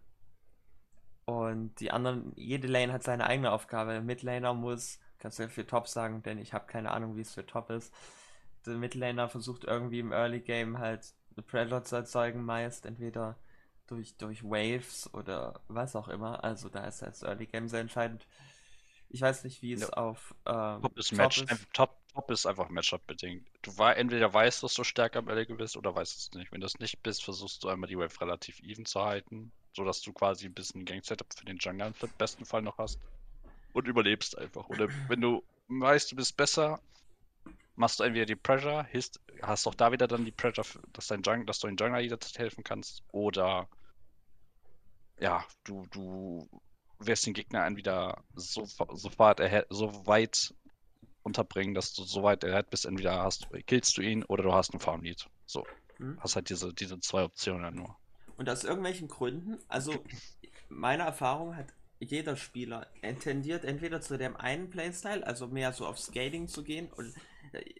Und die anderen, jede Lane hat seine eigene Aufgabe. Midlaner muss, kannst du ja für Top sagen, denn ich habe keine Ahnung, wie es für Top ist. Der Midlaner versucht irgendwie im Early Game halt eine Pressure zu erzeugen, meist entweder durch, durch Waves oder was auch immer. Also da ist das Early Game sehr entscheidend. Ich weiß nicht, wie es ja. auf ähm, Top ist Match, ist. Top, Top ist einfach Matchup bedingt. Du war, entweder weißt, dass du stärker im Early bist oder weißt es nicht. Wenn du es nicht bist, versuchst du einmal die Wave relativ even zu halten so dass du quasi ein bisschen Gang-Setup für den Jungler im besten Fall noch hast. Und überlebst einfach. Oder wenn du weißt, du bist besser, machst du entweder die Pressure, hast, hast auch da wieder dann die Pressure, dass, dein Jung, dass du den Jungler jederzeit helfen kannst. Oder ja, du, du wirst den Gegner entweder so, so, weit, so weit unterbringen, dass du so weit erhält bist, entweder hast, killst du ihn oder du hast einen Farm-Lead. So. Hm. Hast halt diese, diese zwei Optionen nur. Und aus irgendwelchen Gründen, also meiner Erfahrung hat jeder Spieler tendiert entweder zu dem einen Playstyle, also mehr so auf Scaling zu gehen und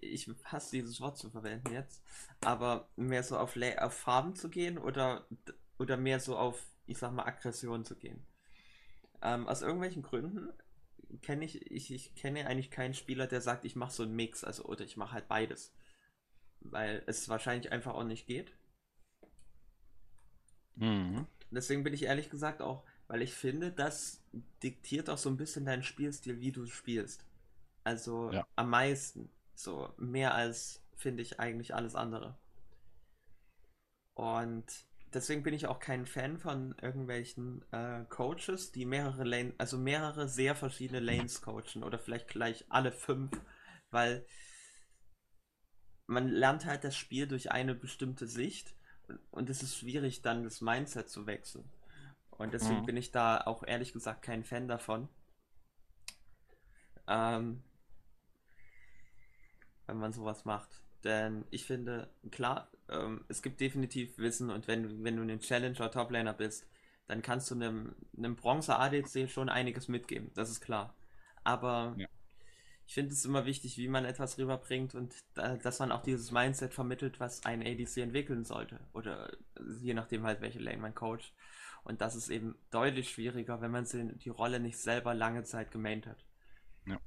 ich hasse dieses Wort zu verwenden jetzt, aber mehr so auf, auf Farben zu gehen oder, oder mehr so auf, ich sag mal, Aggression zu gehen. Ähm, aus irgendwelchen Gründen kenne ich, ich, ich kenne eigentlich keinen Spieler, der sagt, ich mache so einen Mix, also oder ich mache halt beides. Weil es wahrscheinlich einfach auch nicht geht. Mhm. Deswegen bin ich ehrlich gesagt auch, weil ich finde, das diktiert auch so ein bisschen deinen Spielstil, wie du spielst. Also ja. am meisten. So mehr als, finde ich, eigentlich alles andere. Und deswegen bin ich auch kein Fan von irgendwelchen äh, Coaches, die mehrere Lane, also mehrere sehr verschiedene Lanes coachen oder vielleicht gleich alle fünf, weil man lernt halt das Spiel durch eine bestimmte Sicht und es ist schwierig, dann das Mindset zu wechseln. Und deswegen mhm. bin ich da auch ehrlich gesagt kein Fan davon. Ähm, wenn man sowas macht. Denn ich finde, klar, ähm, es gibt definitiv Wissen und wenn, wenn du ein Challenger Toplaner bist, dann kannst du einem, einem Bronze ADC schon einiges mitgeben, das ist klar. Aber ja. Ich finde es immer wichtig, wie man etwas rüberbringt und da, dass man auch dieses Mindset vermittelt, was ein ADC entwickeln sollte. Oder je nachdem halt, welche Lane man coacht. Und das ist eben deutlich schwieriger, wenn man die Rolle nicht selber lange Zeit gemaint hat. Ja.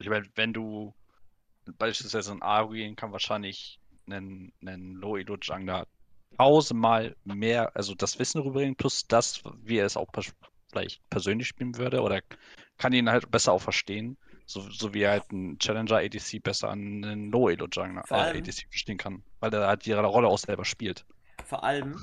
Ich meine, wenn du beispielsweise ein Ari kann wahrscheinlich einen, einen Low-Elo-Jungler tausendmal mehr, also das Wissen rüberbringen, plus das, wie er es auch vielleicht persönlich spielen würde, oder kann ihn halt besser auch verstehen, so, so wie er halt einen Challenger ADC besser an einen Low Elo Jungler äh, ADC verstehen kann, weil er halt ihre Rolle auch selber spielt. Vor allem,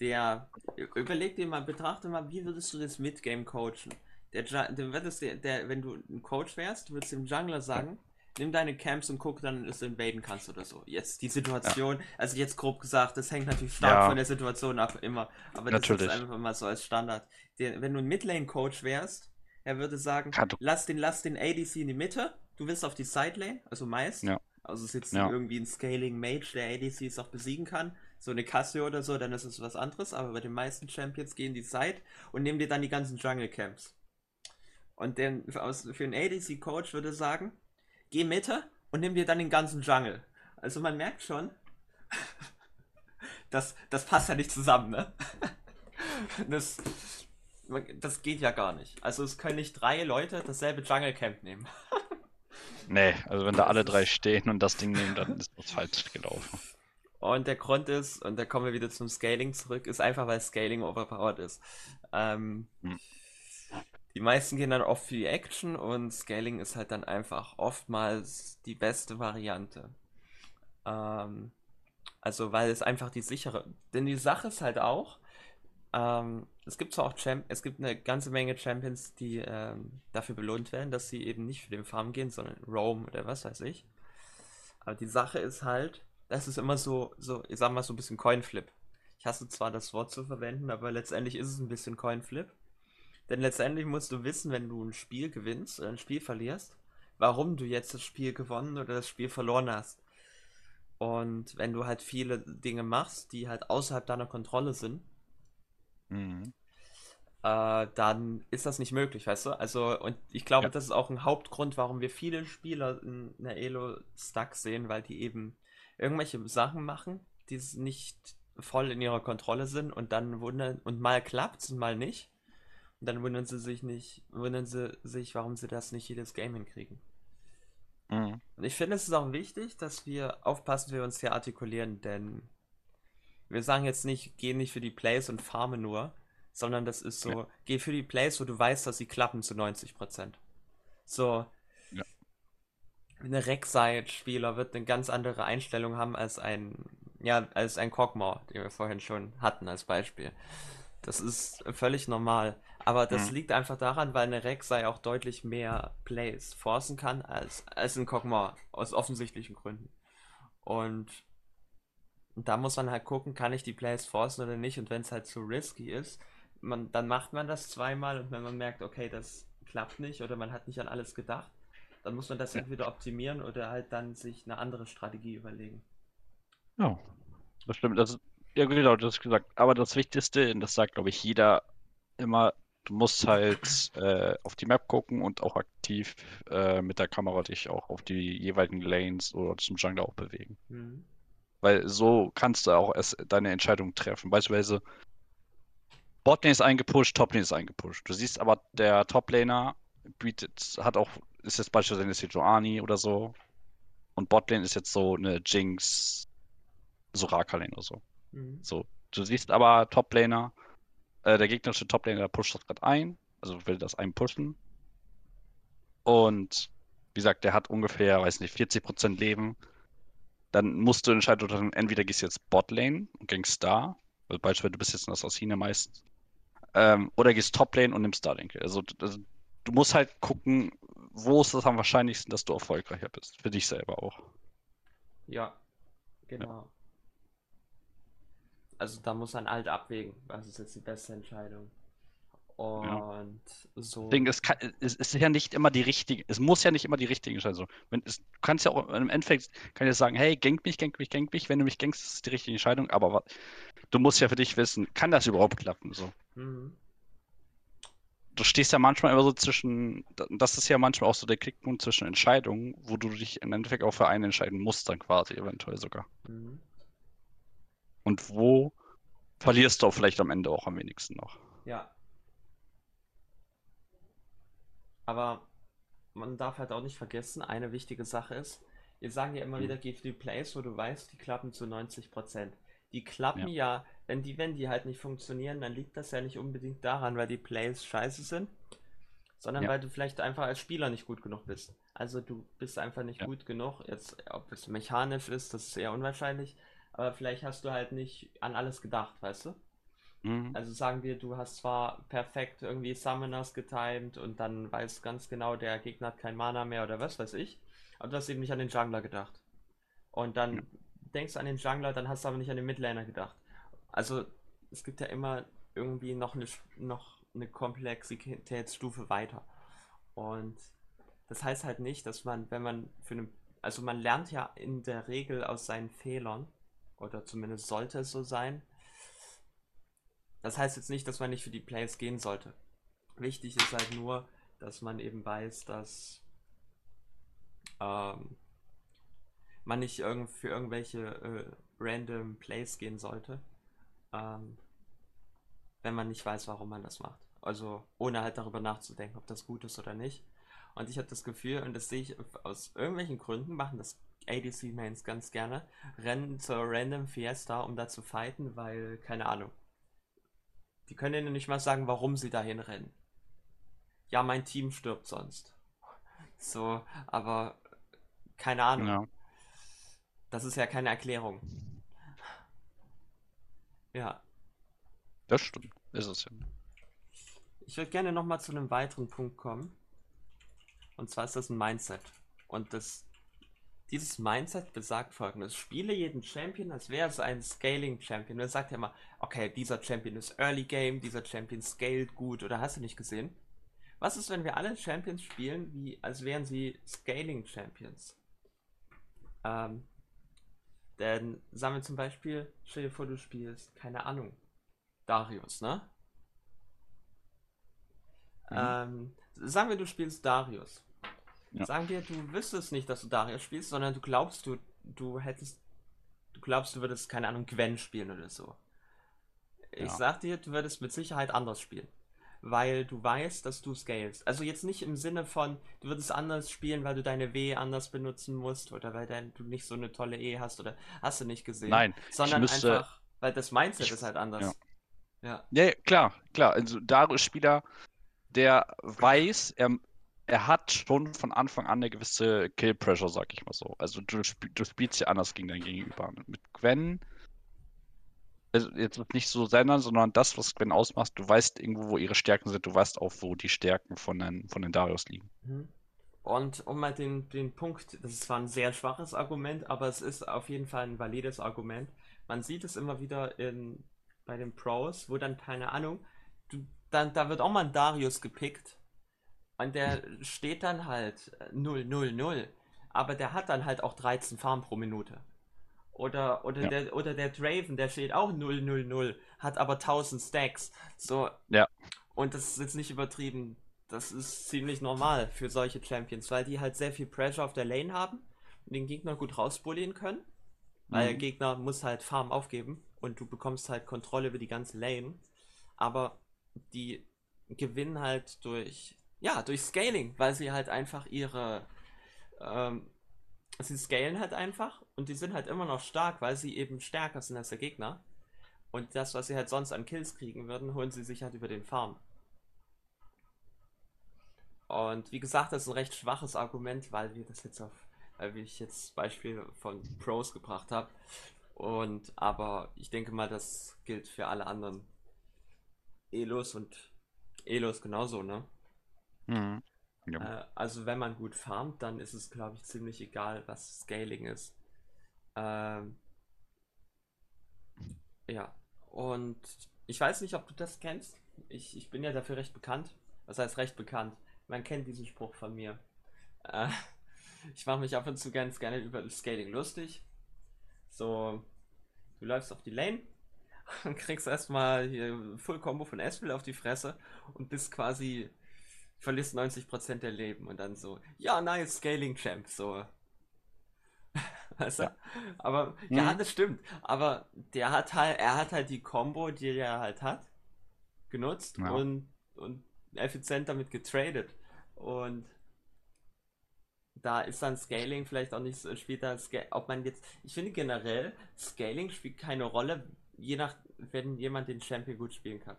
der, überleg dir mal, betrachte mal, wie würdest du das Midgame coachen? Der, der, würdest der, der, wenn du ein Coach wärst, du würdest dem Jungler sagen, nimm deine Camps und guck dann, dass du invaden kannst oder so. Jetzt die Situation, ja. also jetzt grob gesagt, das hängt natürlich stark ja. von der Situation ab, immer. Aber das natürlich. ist einfach mal so als Standard. Der, wenn du ein Midlane-Coach wärst, er würde sagen, lass den, lass den ADC in die Mitte, du willst auf die Sidelane, also meist. Ja. Also es ist jetzt ja. irgendwie ein Scaling Mage, der ADCs auch besiegen kann. So eine Cassio oder so, dann ist es was anderes, aber bei den meisten Champions gehen die Side und nehmen dir dann die ganzen Jungle Camps. Und den, für einen ADC-Coach würde sagen, geh Mitte und nimm dir dann den ganzen Jungle. Also man merkt schon, das, das passt ja nicht zusammen, ne? Das, das geht ja gar nicht. Also es können nicht drei Leute dasselbe Jungle Camp nehmen. nee, also wenn da alle drei stehen und das Ding nehmen, dann ist das falsch gelaufen. Und der Grund ist, und da kommen wir wieder zum Scaling zurück, ist einfach, weil Scaling overpowered ist. Ähm, hm. Die meisten gehen dann oft für die Action und Scaling ist halt dann einfach oftmals die beste Variante. Ähm, also, weil es einfach die sichere. Denn die Sache ist halt auch, ähm, es gibt zwar auch Champ es gibt eine ganze Menge Champions, die ähm, dafür belohnt werden, dass sie eben nicht für den Farm gehen, sondern Roam oder was weiß ich. Aber die Sache ist halt, das ist immer so, so, ich sag mal so ein bisschen Coinflip. Ich hasse zwar das Wort zu verwenden, aber letztendlich ist es ein bisschen Coinflip. Denn letztendlich musst du wissen, wenn du ein Spiel gewinnst oder ein Spiel verlierst, warum du jetzt das Spiel gewonnen oder das Spiel verloren hast. Und wenn du halt viele Dinge machst, die halt außerhalb deiner Kontrolle sind, mhm. äh, dann ist das nicht möglich, weißt du? Also, und ich glaube, ja. das ist auch ein Hauptgrund, warum wir viele Spieler in der Elo stuck sehen, weil die eben irgendwelche Sachen machen, die nicht voll in ihrer Kontrolle sind und dann wundern, und mal klappt und mal nicht. Und dann wundern sie sich nicht, wundern sie sich, warum sie das nicht jedes Game hinkriegen. Mhm. Und ich finde, es ist auch wichtig, dass wir aufpassen, wie wir uns hier artikulieren, denn wir sagen jetzt nicht, geh nicht für die Plays und farme nur, sondern das ist so, ja. geh für die Plays, wo du weißt, dass sie klappen zu 90%. So, ja. ein Rek'Sai-Spieler wird eine ganz andere Einstellung haben als ein, ja, als ein Kog'Maw, den wir vorhin schon hatten als Beispiel. Das ist völlig normal. Aber das mhm. liegt einfach daran, weil eine Rek'Sai auch deutlich mehr Plays forcen kann als, als ein Kog'Maw. Aus offensichtlichen Gründen. Und da muss man halt gucken, kann ich die Plays forcen oder nicht. Und wenn es halt zu risky ist, man, dann macht man das zweimal und wenn man merkt, okay, das klappt nicht oder man hat nicht an alles gedacht, dann muss man das ja. entweder optimieren oder halt dann sich eine andere Strategie überlegen. Ja, das stimmt. Das, ja, genau, das ist gesagt. Aber das Wichtigste, und das sagt, glaube ich, jeder immer, du musst halt äh, auf die Map gucken und auch aktiv äh, mit der Kamera dich auch auf die jeweiligen Lanes oder zum Jungle auch bewegen. Mhm. Weil so kannst du auch erst deine Entscheidung treffen. Beispielsweise Botlane ist eingepusht, Toplane ist eingepusht. Du siehst aber, der Toplaner bietet, hat auch, ist jetzt beispielsweise eine Sejuani oder so. Und Botlane ist jetzt so eine Jinx, Soraka-Lane oder so. Mhm. So. Du siehst aber Toplaner, äh, der gegnerische Toplaner der pusht das gerade ein, also will das einpushen. Und wie gesagt, der hat ungefähr, weiß nicht, 40% Leben. Dann musst du entscheiden, entweder gehst du jetzt Botlane und gehst da, also beispielsweise du bist jetzt in Assassine meistens, ähm, oder gehst Toplane und nimmst Starlink. Also, also du musst halt gucken, wo ist es am wahrscheinlichsten, dass du erfolgreicher bist. Für dich selber auch. Ja, genau. Ja. Also da muss man halt abwägen, was ist jetzt die beste Entscheidung. Und ja. so. Deswegen, es, kann, es, ist ja nicht immer die richtige, es muss ja nicht immer die richtige Entscheidung sein. Wenn, es, du kannst ja auch im Endeffekt kann ich sagen, hey, gank mich, gank mich, gank mich. Wenn du mich gankst, ist es die richtige Entscheidung, aber du musst ja für dich wissen, kann das überhaupt klappen? So. Mhm. du stehst ja manchmal immer so zwischen, das ist ja manchmal auch so der Klickpunkt zwischen Entscheidungen, wo du dich im Endeffekt auch für einen entscheiden musst, dann quasi eventuell sogar. Mhm. Und wo verlierst du auch vielleicht am Ende auch am wenigsten noch. Ja. Aber man darf halt auch nicht vergessen, eine wichtige Sache ist, wir sagen ja immer mhm. wieder, geh für die Plays, wo du weißt, die klappen zu 90%. Die klappen ja. ja, wenn die, wenn die halt nicht funktionieren, dann liegt das ja nicht unbedingt daran, weil die Plays scheiße sind, sondern ja. weil du vielleicht einfach als Spieler nicht gut genug bist. Also du bist einfach nicht ja. gut genug. Jetzt, ob es mechanisch ist, das ist eher unwahrscheinlich, aber vielleicht hast du halt nicht an alles gedacht, weißt du? Mhm. Also sagen wir, du hast zwar perfekt irgendwie Summoners getimed und dann weißt ganz genau, der Gegner hat kein Mana mehr oder was weiß ich, aber du hast eben nicht an den Jungler gedacht. Und dann ja. denkst du an den Jungler, dann hast du aber nicht an den Midlaner gedacht. Also es gibt ja immer irgendwie noch eine, noch eine Komplexitätsstufe weiter. Und das heißt halt nicht, dass man, wenn man für eine, also man lernt ja in der Regel aus seinen Fehlern, oder zumindest sollte es so sein, das heißt jetzt nicht, dass man nicht für die Plays gehen sollte. Wichtig ist halt nur, dass man eben weiß, dass ähm, man nicht irgend für irgendwelche äh, random Plays gehen sollte, ähm, wenn man nicht weiß, warum man das macht. Also ohne halt darüber nachzudenken, ob das gut ist oder nicht. Und ich habe das Gefühl, und das sehe ich aus irgendwelchen Gründen, machen das ADC-Mains ganz gerne, rennen zur Random Fiesta, um da zu fighten, weil, keine Ahnung, die können ihnen nicht mal sagen, warum sie dahin rennen. Ja, mein Team stirbt sonst. So, aber keine Ahnung. Ja. Das ist ja keine Erklärung. Ja. Das stimmt. Ist es ja. Ich würde gerne nochmal zu einem weiteren Punkt kommen. Und zwar ist das ein Mindset. Und das dieses Mindset besagt folgendes. Spiele jeden Champion, als wäre es ein Scaling-Champion. Man sagt ja immer, okay, dieser Champion ist Early Game, dieser Champion scaled gut, oder hast du nicht gesehen? Was ist, wenn wir alle Champions spielen, wie als wären sie Scaling-Champions? Ähm, denn sagen wir zum Beispiel, stell dir vor, du spielst, keine Ahnung, Darius, ne? Mhm. Ähm, sagen wir, du spielst Darius. Ja. Sagen wir, du wüsstest nicht, dass du Darius spielst, sondern du glaubst, du, du hättest, du glaubst, du würdest, keine Ahnung, Gwen spielen oder so. Ich ja. sag dir, du würdest mit Sicherheit anders spielen. Weil du weißt, dass du scalest. Also jetzt nicht im Sinne von, du würdest anders spielen, weil du deine W anders benutzen musst oder weil dein, du nicht so eine tolle E hast oder hast du nicht gesehen. Nein. Sondern müsste, einfach, weil das Mindset ich, ist halt anders. Ja. ja. Ja, klar, klar. Also Darius-Spieler, der weiß, er, er hat schon von Anfang an eine gewisse Kill-Pressure, sag ich mal so. Also du, sp du spielst ja anders gegen dein Gegenüber. Mit Gwen, also jetzt nicht so Sendern, sondern das, was Gwen ausmacht, du weißt irgendwo, wo ihre Stärken sind, du weißt auch, wo die Stärken von den, von den Darius liegen. Mhm. Und um mal den, den Punkt, das ist zwar ein sehr schwaches Argument, aber es ist auf jeden Fall ein valides Argument. Man sieht es immer wieder in, bei den Pros, wo dann, keine Ahnung, du, dann, da wird auch mal ein Darius gepickt und der steht dann halt 0, 0, 0. Aber der hat dann halt auch 13 Farm pro Minute. Oder, oder, ja. der, oder der Draven, der steht auch 0, 0, 0, hat aber 1000 Stacks. So. Ja. Und das ist jetzt nicht übertrieben. Das ist ziemlich normal für solche Champions, weil die halt sehr viel Pressure auf der Lane haben und den Gegner gut rausbullieren können. Weil mhm. der Gegner muss halt Farm aufgeben und du bekommst halt Kontrolle über die ganze Lane. Aber die gewinnen halt durch ja, durch Scaling, weil sie halt einfach ihre. Ähm, sie scalen halt einfach und die sind halt immer noch stark, weil sie eben stärker sind als der Gegner. Und das, was sie halt sonst an Kills kriegen würden, holen sie sich halt über den Farm. Und wie gesagt, das ist ein recht schwaches Argument, weil wir das jetzt auf, weil ich jetzt Beispiele von Pros gebracht habe. Und aber ich denke mal, das gilt für alle anderen Elos und Elos genauso, ne? Mhm. Ja. Äh, also wenn man gut farmt, dann ist es, glaube ich, ziemlich egal, was Scaling ist. Ähm, ja, und ich weiß nicht, ob du das kennst. Ich, ich bin ja dafür recht bekannt. Was heißt recht bekannt? Man kennt diesen Spruch von mir. Äh, ich mache mich ab und zu ganz gerne über Scaling lustig. So, du läufst auf die Lane, und kriegst erstmal hier Full Combo von Espel auf die Fresse und bist quasi, verlierst 90% der Leben und dann so, ja, nice, Scaling Champ, so. Weißt du? Ja. Aber, mhm. ja, das stimmt. Aber der hat halt, er hat halt die Combo, die er halt hat, genutzt ja. und, und effizient damit getradet. Und da ist dann Scaling vielleicht auch nicht so, spielt da, ob man jetzt, ich finde generell, Scaling spielt keine Rolle, je nach, wenn jemand den Champion gut spielen kann.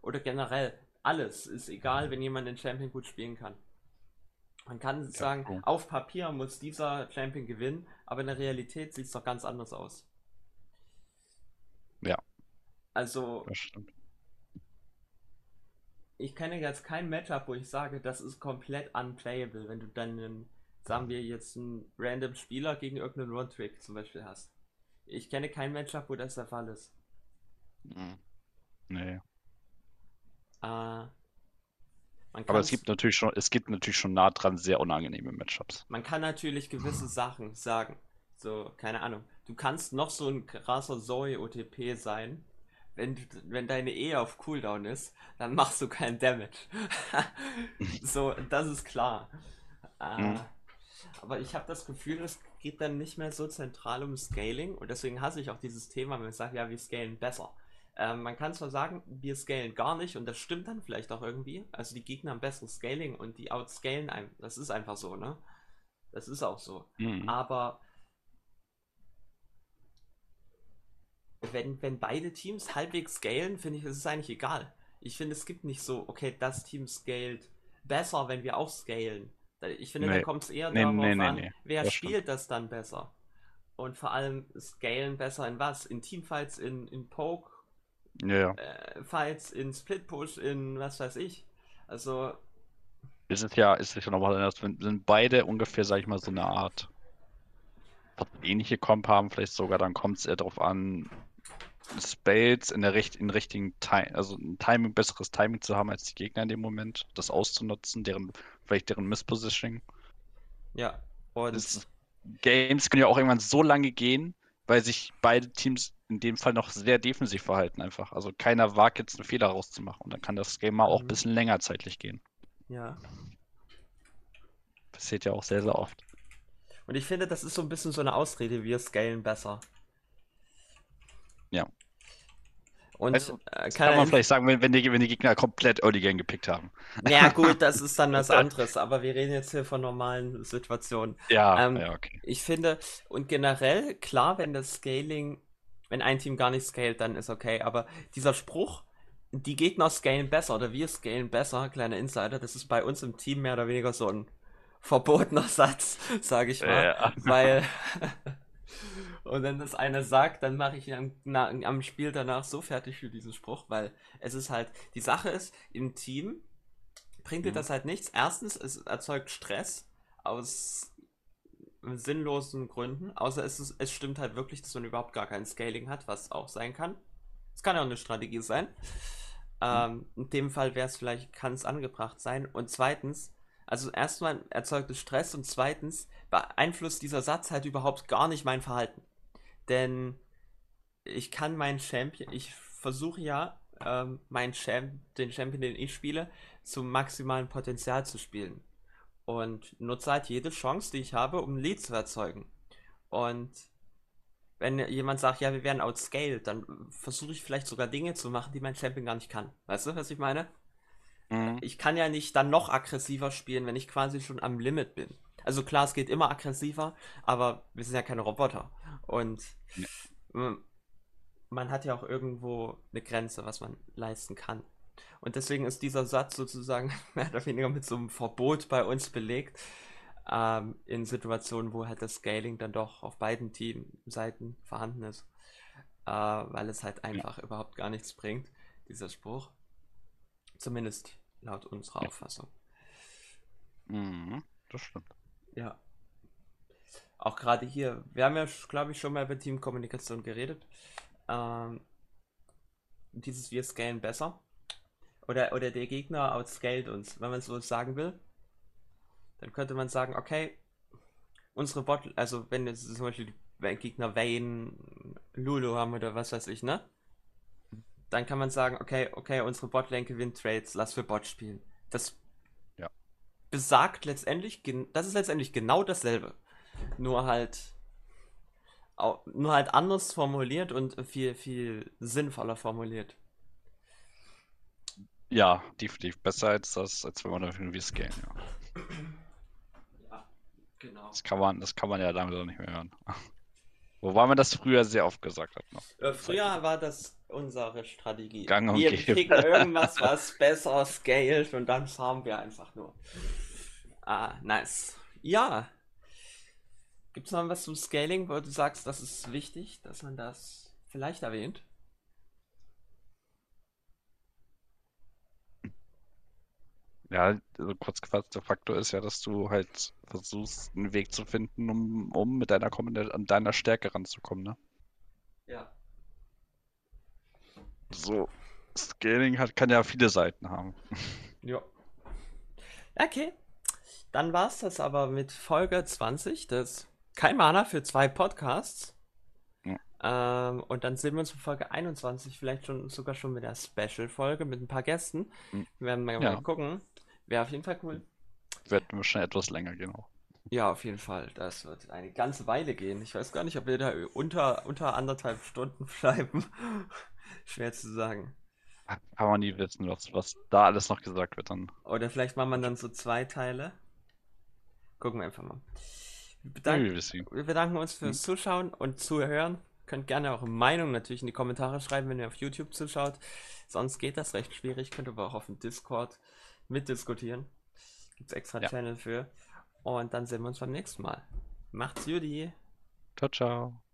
Oder generell, alles ist egal, wenn jemand den Champion gut spielen kann. Man kann ja, sagen, cool. auf Papier muss dieser Champion gewinnen, aber in der Realität sieht es doch ganz anders aus. Ja. Also. Das stimmt. Ich kenne jetzt kein Matchup, wo ich sage, das ist komplett unplayable, wenn du dann einen sagen wir jetzt einen random Spieler gegen irgendeinen One-Trick zum Beispiel hast. Ich kenne kein Matchup, wo das der Fall ist. Hm. Nee. Äh, aber es gibt natürlich schon, es gibt natürlich schon nah dran sehr unangenehme Matchups. Man kann natürlich gewisse Sachen sagen. So, keine Ahnung. Du kannst noch so ein krasser Zoe OTP sein. Wenn, wenn deine E auf Cooldown ist, dann machst du keinen Damage. so, das ist klar. Äh, mhm. Aber ich habe das Gefühl, es geht dann nicht mehr so zentral um Scaling und deswegen hasse ich auch dieses Thema, wenn man sagt, ja, wir scalen besser. Ähm, man kann zwar sagen, wir scalen gar nicht und das stimmt dann vielleicht auch irgendwie. Also die Gegner haben besseres Scaling und die outscalen einem. Das ist einfach so, ne? Das ist auch so. Mhm. Aber wenn, wenn beide Teams halbwegs scalen, finde ich, ist es eigentlich egal. Ich finde, es gibt nicht so, okay, das Team scaled besser, wenn wir auch scalen. Ich finde, nee. da kommt es eher nee, darauf nee, an, wer das spielt stimmt. das dann besser. Und vor allem scalen besser in was? In Teamfights, in, in Poke, ja. äh, Fights, in Split Push, in was weiß ich. Also. Ist es ja, ist es ja nochmal anders, sind beide ungefähr, sag ich mal, so eine Art ähnliche Comp haben, vielleicht sogar, dann kommt es eher darauf an, Spells in der Richt in richtigen Time, also ein Timing, besseres Timing zu haben als die Gegner in dem Moment, das auszunutzen, deren, vielleicht deren Misspositioning. Ja, und das, Games können ja auch irgendwann so lange gehen, weil sich beide Teams in dem Fall noch sehr defensiv verhalten einfach. Also keiner wagt jetzt einen Fehler rauszumachen und dann kann das Game mal auch ein mhm. bisschen länger zeitlich gehen. Ja. Passiert ja auch sehr, sehr oft. Und ich finde, das ist so ein bisschen so eine Ausrede, wir scalen besser. Ja. Und also, äh, kann, kann, man vielleicht sagen, wenn, wenn, die, wenn die Gegner komplett Early Game gepickt haben. Ja, gut, das ist dann was anderes, aber wir reden jetzt hier von normalen Situationen. Ja, ähm, ja, okay. Ich finde, und generell, klar, wenn das Scaling, wenn ein Team gar nicht scaled, dann ist okay, aber dieser Spruch, die Gegner scalen besser oder wir scalen besser, kleiner Insider, das ist bei uns im Team mehr oder weniger so ein verbotener Satz, sage ich mal, ja. weil Und wenn das einer sagt, dann mache ich ihn am, na, am Spiel danach so fertig für diesen Spruch, weil es ist halt, die Sache ist, im Team bringt dir mhm. das halt nichts. Erstens, es erzeugt Stress aus sinnlosen Gründen, außer es, ist, es stimmt halt wirklich, dass man überhaupt gar kein Scaling hat, was auch sein kann. Es kann ja auch eine Strategie sein. Mhm. Ähm, in dem Fall wäre es vielleicht, kann es angebracht sein. Und zweitens, also erstmal erzeugt es Stress und zweitens beeinflusst dieser Satz halt überhaupt gar nicht mein Verhalten. Denn ich kann meinen Champion, ich versuche ja, ähm, meinen Champ, den Champion, den ich spiele, zum maximalen Potenzial zu spielen. Und nutze halt jede Chance, die ich habe, um ein Lead zu erzeugen. Und wenn jemand sagt, ja, wir werden outscaled, dann versuche ich vielleicht sogar Dinge zu machen, die mein Champion gar nicht kann. Weißt du, was ich meine? Mhm. Ich kann ja nicht dann noch aggressiver spielen, wenn ich quasi schon am Limit bin. Also klar, es geht immer aggressiver, aber wir sind ja keine Roboter. Und ja. man hat ja auch irgendwo eine Grenze, was man leisten kann. Und deswegen ist dieser Satz sozusagen mehr oder weniger mit so einem Verbot bei uns belegt, ähm, in Situationen, wo halt das Scaling dann doch auf beiden Teamseiten vorhanden ist. Äh, weil es halt einfach ja. überhaupt gar nichts bringt, dieser Spruch. Zumindest laut unserer ja. Auffassung. Mhm, das stimmt. Ja. Auch gerade hier, wir haben ja, glaube ich, schon mal über Teamkommunikation geredet. Ähm, dieses Wir scalen besser. Oder, oder der Gegner outscaled uns, wenn man so sagen will. Dann könnte man sagen, okay, unsere Bot, also wenn jetzt zum Beispiel die Gegner Vayne, Lulu haben oder was weiß ich, ne? Dann kann man sagen, okay, okay, unsere Botlane gewinnt Trades, lass für Bot spielen. Das Ja. besagt letztendlich, das ist letztendlich genau dasselbe. Nur halt, nur halt anders formuliert und viel, viel sinnvoller formuliert. Ja, definitiv besser als das, als wenn man irgendwie scalen, ja. Ja, genau. Das kann man, das kann man ja langsam nicht mehr hören. Wobei man das früher sehr oft gesagt hat noch. Äh, früher war das unsere Strategie. Gang und wir gäbe. picken irgendwas, was besser scaled und dann farmen wir einfach nur. Ah, nice. Ja. Gibt es noch was zum Scaling, wo du sagst, das ist wichtig, dass man das vielleicht erwähnt? Ja, also kurz gefasst, der Faktor ist ja, dass du halt versuchst, einen Weg zu finden, um, um mit deiner an deiner Stärke ranzukommen, ne? Ja. So, Scaling hat, kann ja viele Seiten haben. Ja. Okay. Dann war es das aber mit Folge 20 des Kein Mana für zwei Podcasts. Ähm, und dann sehen wir uns für Folge 21 vielleicht schon sogar schon mit der Special-Folge mit ein paar Gästen. Mhm. Wir werden mal, Ja. mal gucken. Wäre auf jeden Fall cool. Wird wahrscheinlich etwas länger gehen auch. Ja, auf jeden Fall. Das wird eine ganze Weile gehen. Ich weiß gar nicht, ob wir da unter, unter anderthalb Stunden bleiben. Schwer zu sagen. Kann man nie wissen, was, was da alles noch gesagt wird dann. Oder vielleicht machen wir dann so zwei Teile. Gucken wir einfach mal. Wir bedanken, wir bedanken uns fürs Zuschauen und Zuhören. Könnt gerne eure Meinung natürlich in die Kommentare schreiben, wenn ihr auf YouTube zuschaut. Sonst geht das recht schwierig. Könnt aber auch auf dem Discord mitdiskutieren. Gibt's extra Ja. Channel für. Und dann sehen wir uns beim nächsten Mal. Macht's Judy. Ciao, ciao.